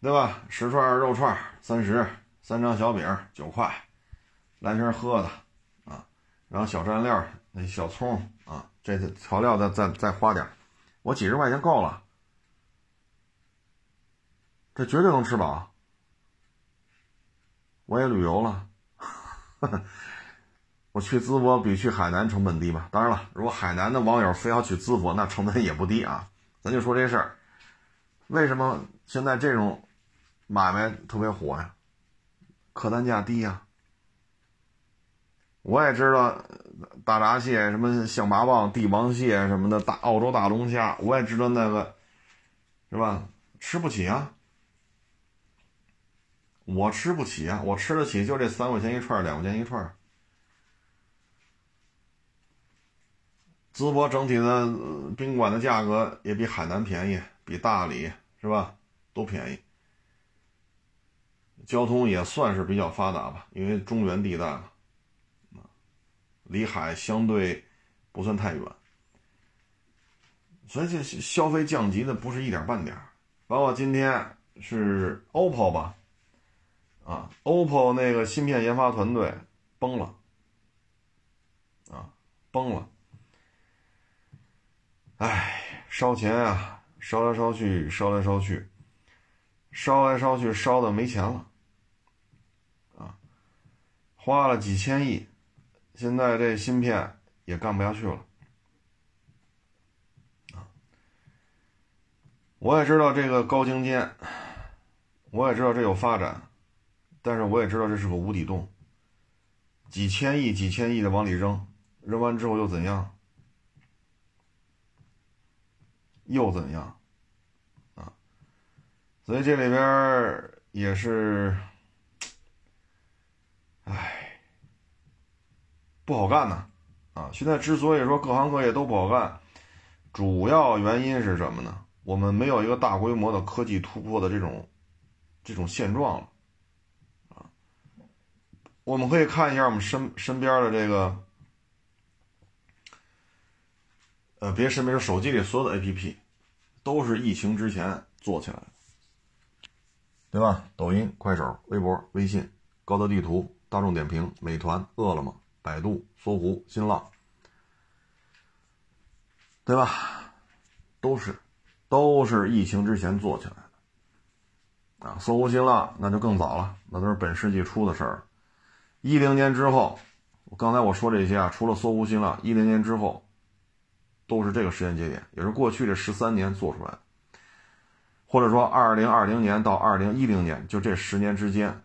对吧？十串肉串三十，三张小饼九块，来瓶喝的啊，然后小蘸料那小葱啊，这些调料再再再花点，我几十块钱够了，这绝对能吃饱。我也旅游了。我去淄博比去海南成本低吧？当然了，如果海南的网友非要去淄博，那成本也不低啊。咱就说这事儿，为什么现在这种买卖特别火呀？客单价低呀。我也知道大闸蟹、什么象拔蚌、帝王蟹什么的，大澳洲大龙虾，我也知道那个，是吧？吃不起啊，我吃不起啊，我吃得起就这三块钱一串，两块钱一串。淄博整体的宾馆的价格也比海南便宜，比大理是吧？都便宜。交通也算是比较发达吧，因为中原地带嘛，离海相对不算太远，所以这消费降级的不是一点半点包括今天是 OPPO 吧，啊，OPPO 那个芯片研发团队崩了，啊，崩了。唉，烧钱啊，烧来烧去，烧来烧去，烧来烧去烧的没钱了，啊，花了几千亿，现在这芯片也干不下去了，我也知道这个高精尖，我也知道这有发展，但是我也知道这是个无底洞，几千亿几千亿的往里扔，扔完之后又怎样？又怎样？啊，所以这里边也是，唉，不好干呐！啊，现在之所以说各行各业都不好干，主要原因是什么呢？我们没有一个大规模的科技突破的这种这种现状了。啊，我们可以看一下我们身身边的这个。呃，别身边手机里所有的 APP，都是疫情之前做起来的，对吧？抖音、快手、微博、微信、高德地图、大众点评、美团、饿了么、百度、搜狐、新浪，对吧？都是，都是疫情之前做起来的。啊，搜狐、新浪那就更早了，那都是本世纪初的事儿。一零年之后，刚才我说这些啊，除了搜狐、新浪，一零年之后。都是这个时间节点，也是过去这十三年做出来的，或者说二零二零年到二零一零年，就这十年之间，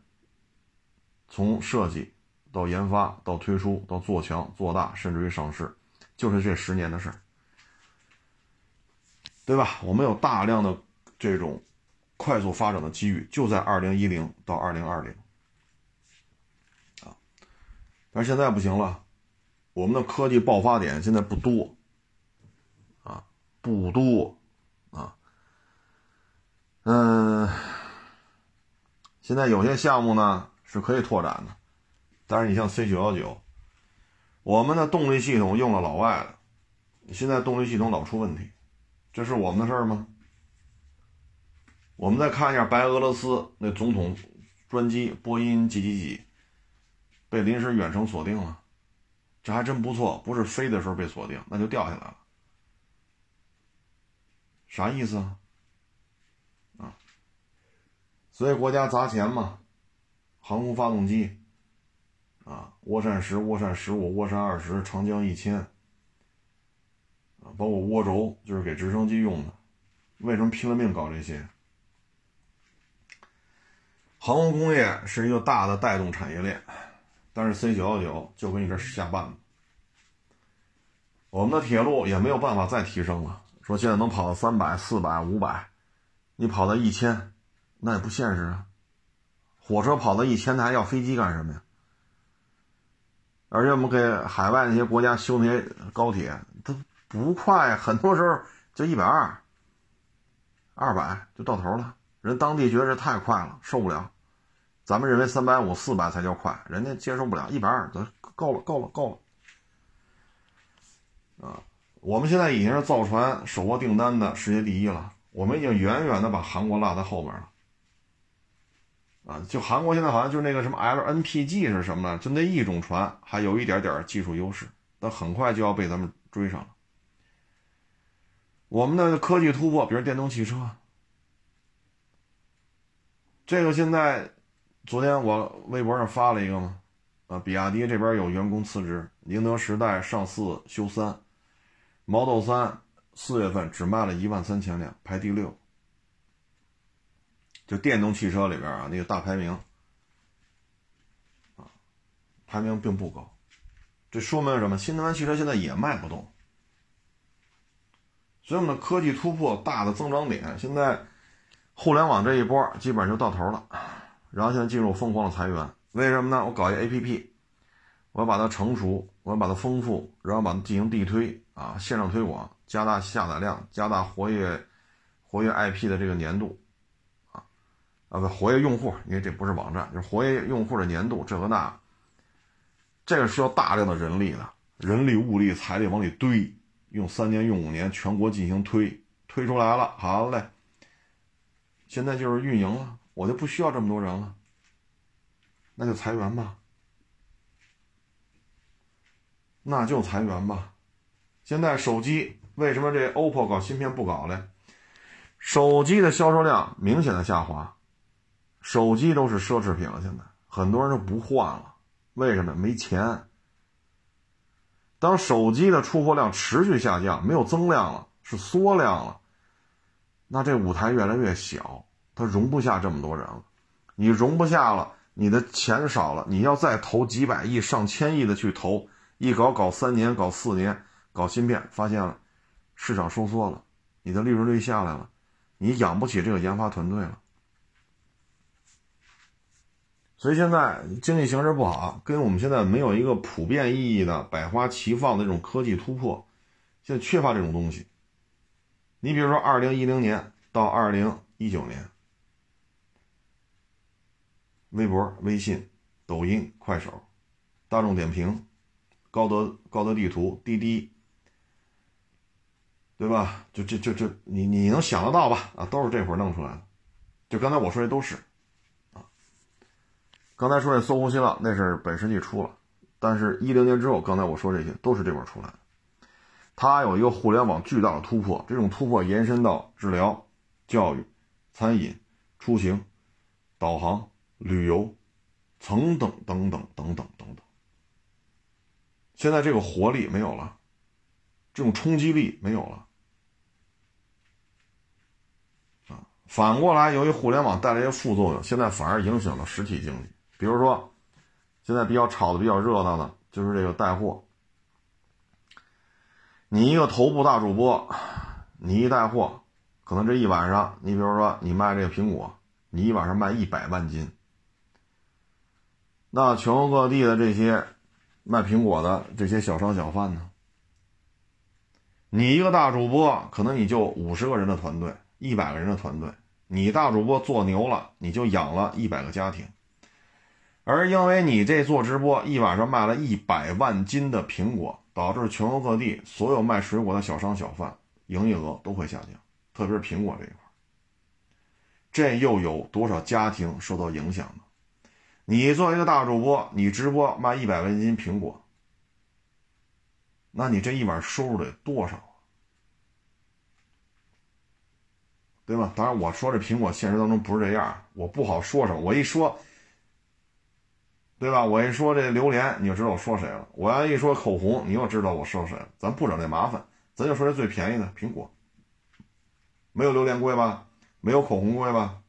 从设计到研发到推出到做强做大，甚至于上市，就是这十年的事，对吧？我们有大量的这种快速发展的机遇，就在二零一零到二零二零啊，但是现在不行了，我们的科技爆发点现在不多。啊不多，啊，嗯，现在有些项目呢是可以拓展的，但是你像 C 九幺九，我们的动力系统用了老外的，现在动力系统老出问题，这是我们的事儿吗？我们再看一下白俄罗斯那总统专机波音几几几，被临时远程锁定了，这还真不错，不是飞的时候被锁定，那就掉下来了。啥意思啊？啊，所以国家砸钱嘛，航空发动机，啊，涡扇十、涡扇十五、涡扇二十、长江一千，啊，包括涡轴就是给直升机用的，为什么拼了命搞这些？航空工业是一个大的带动产业链，但是 C 九幺九就给你这下绊子，我们的铁路也没有办法再提升了。说现在能跑到三百、四百、五百，你跑到一千，那也不现实啊。火车跑到一千，那还要飞机干什么呀？而且我们给海外那些国家修那些高铁，它不快，很多时候就一百二、二百就到头了。人当地觉得这太快了，受不了。咱们认为三百五、四百才叫快，人家接受不了，一百二得够了，够了，够了，啊。我们现在已经是造船手握订单的世界第一了，我们已经远远的把韩国落在后面了。啊，就韩国现在好像就是那个什么 LNPG 是什么呢？就那一种船还有一点点技术优势，但很快就要被咱们追上了。我们的科技突破，比如电动汽车，这个现在，昨天我微博上发了一个嘛，啊，比亚迪这边有员工辞职，宁德时代上四休三。Model 三四月份只卖了一万三千辆，排第六。就电动汽车里边啊，那个大排名啊，排名并不高。这说明什么？新能源汽车现在也卖不动。所以我们的科技突破大的增长点，现在互联网这一波基本上就到头了。然后现在进入疯狂的裁员，为什么呢？我搞一 APP，我要把它成熟，我要把它丰富，然后把它进行地推。啊，线上推广，加大下载量，加大活跃活跃 IP 的这个年度，啊不活跃用户，因为这不是网站，就是活跃用户的年度，这和那，这个需要大量的人力的，人力、物力、财力往里堆，用三年、用五年，全国进行推，推出来了，好嘞，现在就是运营了，我就不需要这么多人了，那就裁员吧，那就裁员吧。现在手机为什么这 OPPO 搞芯片不搞嘞？手机的销售量明显的下滑，手机都是奢侈品了，现在很多人都不换了，为什么？没钱。当手机的出货量持续下降，没有增量了，是缩量了，那这舞台越来越小，它容不下这么多人了。你容不下了，你的钱少了，你要再投几百亿、上千亿的去投，一搞搞三年、搞四年，搞芯片，发现了市场收缩了，你的利润率下来了，你养不起这个研发团队了。所以现在经济形势不好，跟我们现在没有一个普遍意义的百花齐放的这种科技突破，现在缺乏这种东西。你比如说，二零一零年到二零一九年。微博、微信、抖音、快手、大众点评、高德高德地图、滴滴，对吧？就这这这，你你能想得到吧？啊，都是这会儿弄出来的。就刚才我说的都是，刚才说这搜狐新浪那是本世纪出了，但是一零年之后，刚才我说这些都是这边出来的。它有一个互联网巨大的突破，这种突破延伸到治疗、教育、餐饮、出行、导航。旅游，等等等等等等等等，现在这个活力没有了，这种冲击力没有了，啊，反过来，由于互联网带来一些副作用，现在反而影响了实体经济。比如说，现在比较炒的比较热闹的就是这个带货，你一个头部大主播，你一带货，可能这一晚上，你比如说你卖这个苹果，你一晚上卖一百万斤。那全国各地的这些卖苹果的这些小商小贩呢？你一个大主播，可能你就五十个人的团队，一百个人的团队，你大主播做牛了，你就养了一百个家庭。而因为你这做直播，一晚上卖了一百万斤的苹果，导致全国各地所有卖水果的小商小贩营业额都会下降，特别是苹果这一块，这又有多少家庭受到影响呢？你作为一个大主播，你直播卖一百万斤苹果，那你这一晚收入得多少啊？对吧？当然，我说这苹果现实当中不是这样，我不好说什么。我一说，对吧？我一说这榴莲，你就知道我说谁了。我要一说口红，你又知道我说谁了。咱不整这麻烦，咱就说这最便宜的苹果，没有榴莲贵吧？没有口红贵吧？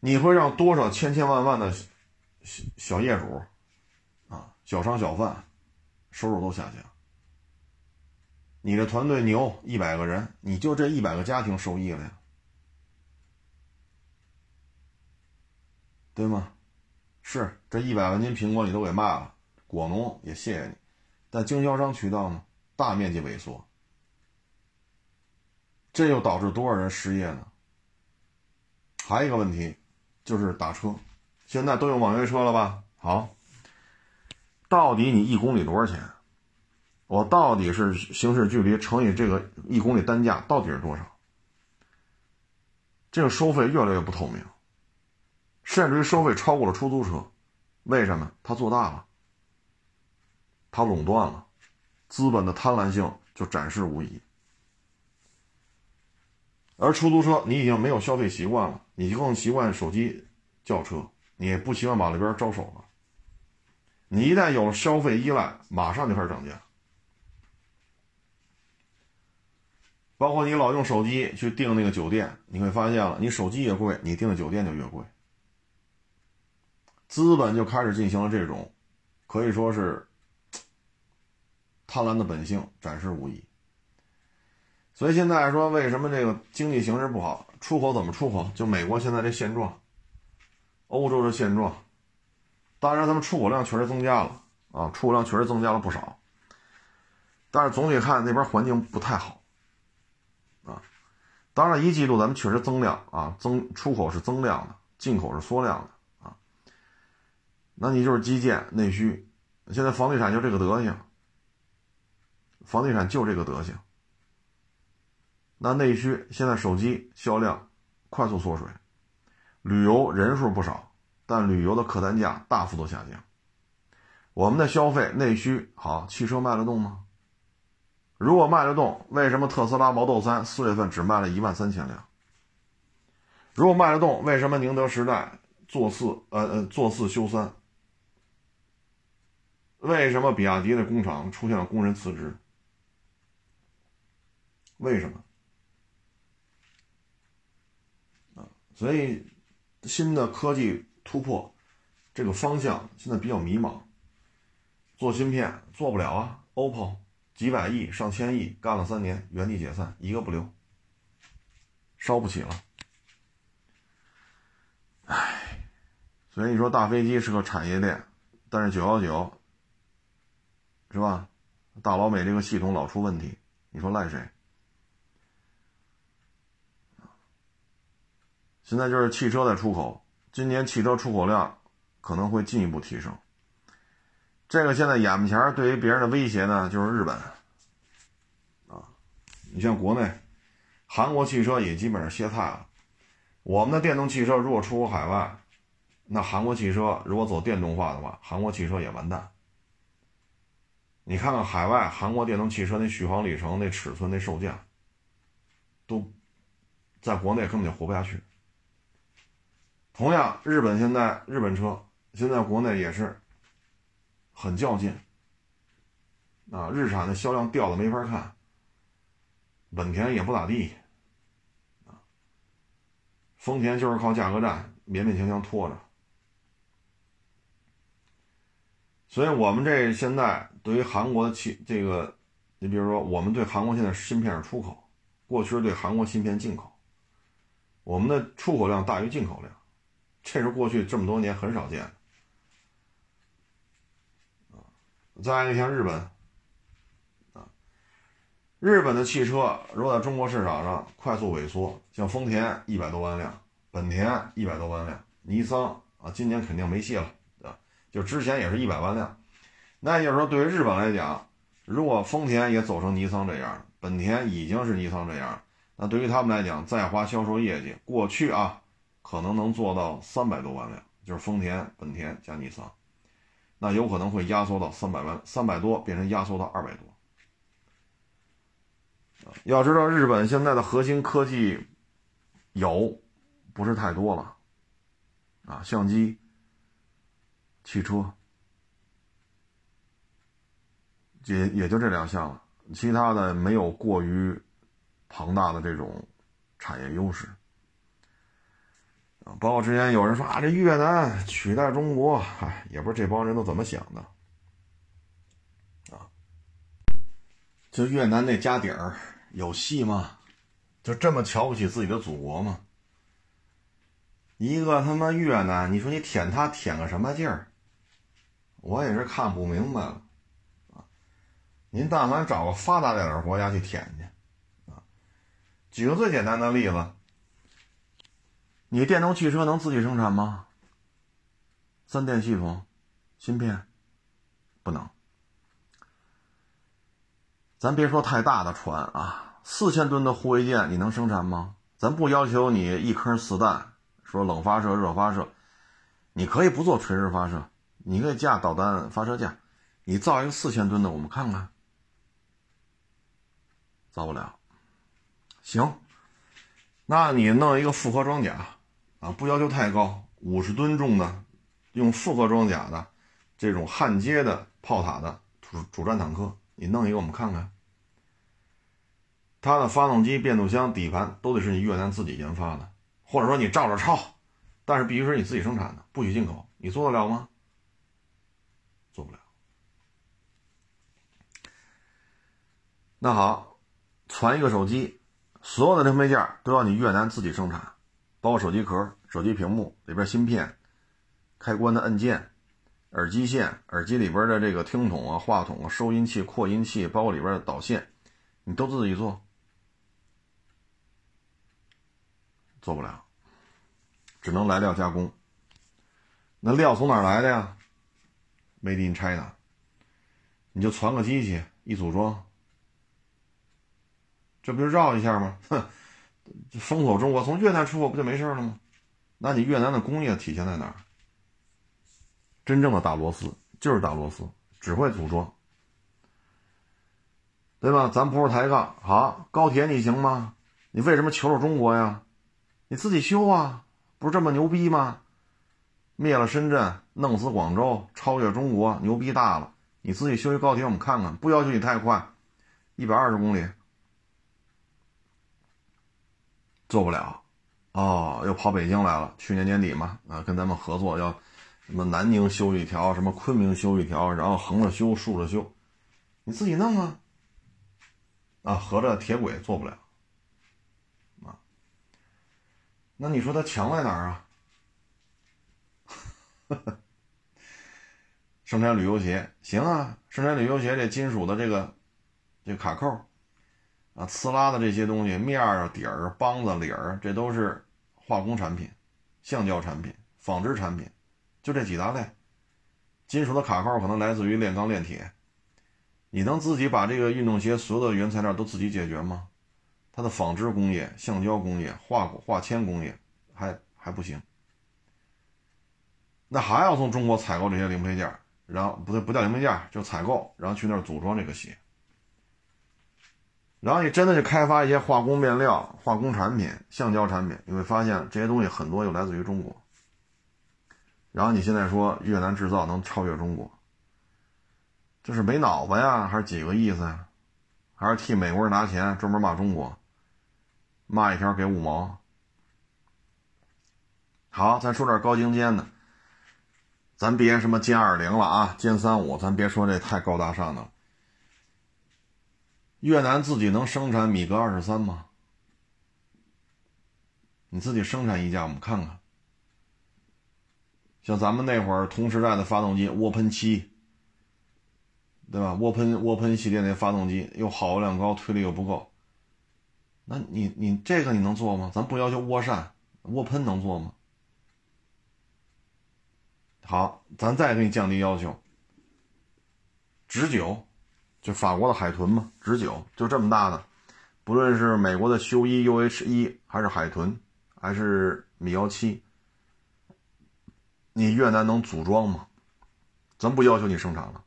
你会让多少千千万万的小小业主啊、小商小贩收入都下降？你的团队牛一百个人，你就这一百个家庭受益了呀，对吗？是这一百万斤苹果你都给卖了，果农也谢谢你，但经销商渠道呢，大面积萎缩，这又导致多少人失业呢？还有一个问题。就是打车，现在都用网约车了吧？好，到底你一公里多少钱？我到底是行驶距离乘以这个一公里单价到底是多少？这个收费越来越不透明，甚至于收费超过了出租车。为什么？他做大了，他垄断了，资本的贪婪性就展示无疑。而出租车，你已经没有消费习惯了，你更习惯手机叫车，你也不习惯往那边招手了。你一旦有了消费依赖，马上就开始涨价。包括你老用手机去订那个酒店，你会发现了，你手机越贵，你订的酒店就越贵。资本就开始进行了这种，可以说是贪婪的本性展示无疑。所以现在说，为什么这个经济形势不好，出口怎么出口？就美国现在这现状，欧洲的现状。当然，他们出口量确实增加了啊，出口量确实增加了不少。但是总体看那边环境不太好啊。当然，一季度咱们确实增量啊，增出口是增量的，进口是缩量的。那你就是基建内需，现在房地产就这个德行，房地产就这个德行。那内需现在手机销量快速缩水，旅游人数不少，但旅游的客单价大幅度下降。我们的消费内需好，汽车卖得动吗？如果卖得动，为什么特斯拉 Model 3四月份只卖了一万三千辆？如果卖得动，为什么宁德时代做四呃呃做四休三？为什么比亚迪的工厂出现了工人辞职？为什么？所以新的科技突破这个方向现在比较迷茫。做芯片做不了啊，OPPO 几百亿上千亿干了三年，原地解散，一个不留，烧不起了。唉，所以你说大飞机是个产业链，但是九幺九。是吧？大老美这个系统老出问题，你说赖谁？现在就是汽车在出口，今年汽车出口量可能会进一步提升。这个现在眼前对于别人的威胁呢，就是日本。啊，你像国内，韩国汽车也基本上歇菜了。我们的电动汽车如果出口海外，那韩国汽车如果走电动化的话，韩国汽车也完蛋。你看看海外韩国电动汽车那续航里程、那尺寸、那售价，都在国内根本就活不下去。同样，日本现在日本车现在国内也是很较劲啊，日产的销量掉的没法看，本田也不咋地啊，丰田就是靠价格战勉勉强强拖着。所以，我们这现在对于韩国的汽这个，你比如说，我们对韩国现在芯片是出口，过去是对韩国芯片进口，我们的出口量大于进口量，这是过去这么多年很少见的。再一个像日本，啊，日本的汽车如果在中国市场上快速萎缩，像丰田一百多万辆，本田一百多万辆，尼桑啊，今年肯定没戏了。啊就之前也是一百万辆，那也就是说，对于日本来讲，如果丰田也走成尼桑这样，本田已经是尼桑这样，那对于他们来讲，在华销售业绩过去啊，可能能做到三百多万辆，就是丰田、本田加尼桑，那有可能会压缩到三百万，三百多变成压缩到二百多。要知道，日本现在的核心科技有，不是太多了，啊，相机。汽车也也就这两项了，其他的没有过于庞大的这种产业优势包括之前有人说啊，这越南取代中国，哎，也不知道这帮人都怎么想的啊。就越南那家底儿有戏吗？就这么瞧不起自己的祖国吗？一个他妈越南，你说你舔他舔个什么劲儿？我也是看不明白了，您但凡找个发达点的国家去舔去，啊！举个最简单的例子，你电动汽车能自己生产吗？三电系统、芯片不能。咱别说太大的船啊，四千吨的护卫舰你能生产吗？咱不要求你一颗四弹，说冷发射、热发射，你可以不做垂直发射。你可以架导弹发射架，你造一个四千吨的，我们看看，造不了。行，那你弄一个复合装甲啊，不要求太高，五十吨重的，用复合装甲的这种焊接的炮塔的主主战坦克，你弄一个我们看看。它的发动机、变速箱、底盘都得是你越南自己研发的，或者说你照着抄，但是必须是你自己生产的，不许进口。你做得了吗？做不了。那好，传一个手机，所有的零配件都要你越南自己生产，包括手机壳、手机屏幕里边芯片、开关的按键、耳机线、耳机里边的这个听筒啊、话筒啊、收音器、扩音器，包括里边的导线，你都自己做，做不了，只能来料加工。那料从哪来的呀？Made in China，你就传个机器一组装，这不就绕一下吗？哼，封锁中国，从越南出口不就没事了吗？那你越南的工业体现在哪儿？真正的大螺丝就是大螺丝，只会组装，对吧？咱不是抬杠，好，高铁你行吗？你为什么求着中国呀？你自己修啊，不是这么牛逼吗？灭了深圳，弄死广州，超越中国，牛逼大了！你自己修一高铁，我们看看，不要求你太快，一百二十公里，做不了。哦，又跑北京来了。去年年底嘛，啊，跟咱们合作要什么南宁修一条，什么昆明修一条，然后横着修，竖着修，你自己弄啊。啊，合着铁轨做不了。啊，那你说它强在哪儿啊？生产旅游鞋行啊，生产旅游鞋这金属的这个这卡扣啊，刺拉的这些东西，面儿、底儿、帮子、里儿，这都是化工产品、橡胶产品、纺织产品，就这几大类。金属的卡扣可能来自于炼钢、炼铁。你能自己把这个运动鞋所有的原材料都自己解决吗？它的纺织工业、橡胶工业、化化纤工业还还不行。那还要从中国采购这些零配件，然后不对，不叫零配件，就采购，然后去那儿组装这个鞋。然后你真的去开发一些化工面料、化工产品、橡胶产品，你会发现这些东西很多又来自于中国。然后你现在说越南制造能超越中国，这是没脑子呀，还是几个意思呀？还是替美国人拿钱，专门骂中国，骂一条给五毛？好，咱说点高精尖的。咱别什么歼二零了啊，歼三五，咱别说这太高大上的了。越南自己能生产米格二十三吗？你自己生产一架，我们看看。像咱们那会儿同时代的发动机涡喷七，对吧？涡喷涡喷系列那发动机又耗油量高，推力又不够。那你你这个你能做吗？咱不要求涡扇，涡喷能做吗？好，咱再给你降低要求。直九，就法国的海豚嘛，直九就这么大的，不论是美国的修一 UH 一，还是海豚，还是米幺七，你越南能组装吗？咱不要求你生产了。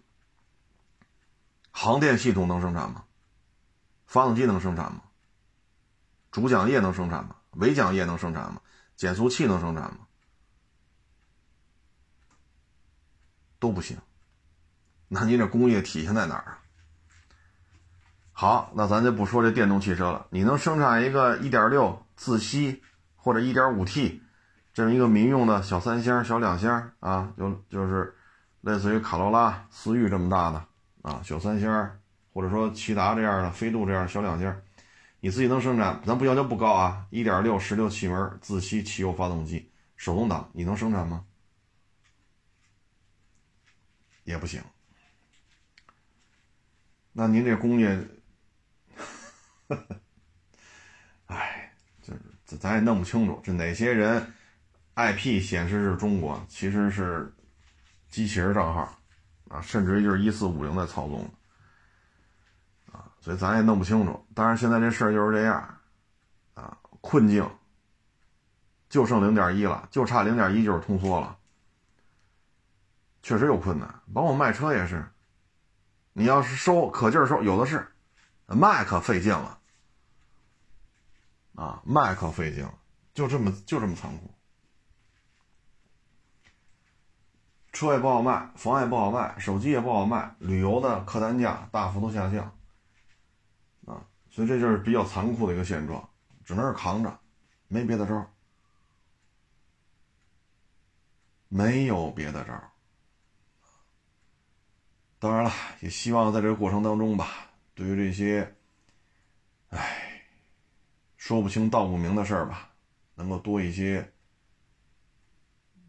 航电系统能生产吗？发动机能生产吗？主桨叶能生产吗？尾桨叶能生产吗？减速器能生产吗？都不行，那您这工业体现在哪儿啊？好，那咱就不说这电动汽车了。你能生产一个1.6自吸或者 1.5T 这么一个民用的小三厢、小两厢啊？就就是类似于卡罗拉、思域这么大的啊小三厢，或者说骐达这样的、飞度这样的小两厢，你自己能生产？咱不要求不高啊，1.6十六气门自吸汽油发动机，手动挡，你能生产吗？也不行，那您这工业，哎，就是咱也弄不清楚，这哪些人 IP 显示是中国，其实是机器人账号啊，甚至于就是一四五零在操纵啊，所以咱也弄不清楚。当然，现在这事儿就是这样啊，困境就剩零点一了，就差零点一就是通缩了。确实有困难，包括卖车也是。你要是收可劲儿收，有的是，卖可费劲了。啊，卖可费劲了，就这么就这么残酷。车也不好卖，房也不好卖，手机也不好卖，旅游的客单价大幅度下降。啊，所以这就是比较残酷的一个现状，只能是扛着，没别的招没有别的招当然了，也希望在这个过程当中吧，对于这些，唉，说不清道不明的事儿吧，能够多一些，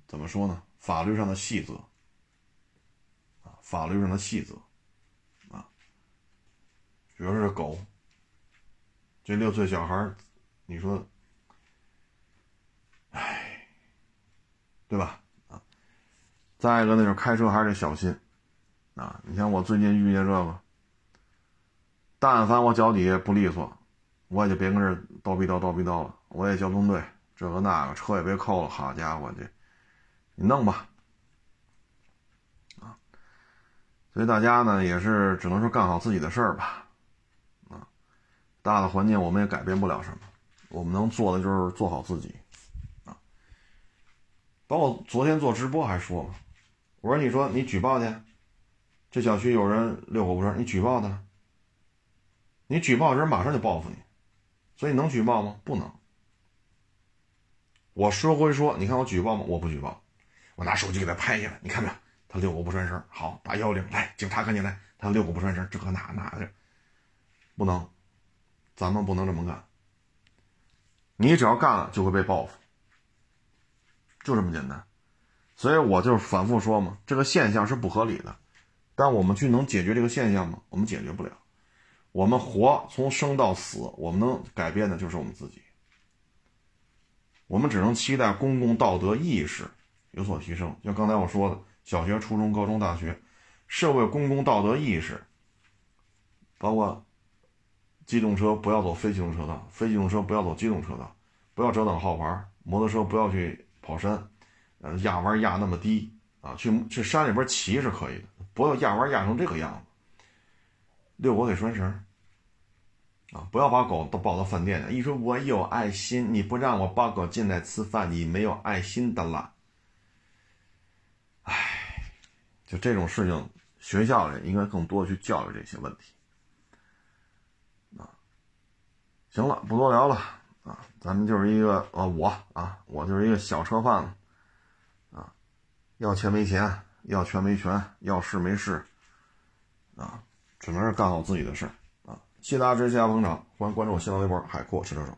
怎么说呢？法律上的细则，啊，法律上的细则，啊，比如说狗，这六岁小孩你说，唉，对吧？啊，再一个，那就是开车还是得小心。啊，你像我最近遇见这个，但凡我脚底下不利索，我也就别跟这叨逼叨叨逼叨了。我也交通队，这个那个车也别扣了。好家伙，这你弄吧，啊，所以大家呢也是只能说干好自己的事儿吧，啊，大的环境我们也改变不了什么，我们能做的就是做好自己。啊包括昨天做直播还说嘛，我说你说你举报去，这小区有人遛狗不拴，你举报他，你举报人马上就报复你，所以能举报吗？不能。我说归说，你看我举报吗？我不举报，我拿手机给他拍下来，你看没有？他遛狗不拴绳，好，打幺幺零来，警察赶紧来，他遛狗不拴绳，这那那的，不能，咱们不能这么干。你只要干了，就会被报复，就这么简单。所以我就反复说嘛，这个现象是不合理的，但我们去能解决这个现象吗？我们解决不了。我们活从生到死，我们能改变的就是我们自己。我们只能期待公共道德意识有所提升，像刚才我说的，小学、初中、高中、大学，社会公共道德意识，包括机动车不要走非机动车道，非机动车不要走机动车道，不要遮挡号牌，摩托车不要去跑山，呃，压弯压那么低啊，去去山里边骑是可以的，不要压弯压成这个样子，遛狗得拴绳。啊！不要把狗都抱到饭店去。一说我有爱心，你不让我抱狗进来吃饭，你没有爱心的了。唉，就这种事情，学校里应该更多去教育这些问题。啊，行了，不多聊了啊，咱们就是一个啊，我啊，我就是一个小车贩子啊，要钱没钱，要权没权，要势没势啊，只能是干好自己的事儿。谢谢大家支持，谢谢捧场，欢迎关注我新浪微博“海阔试车手”。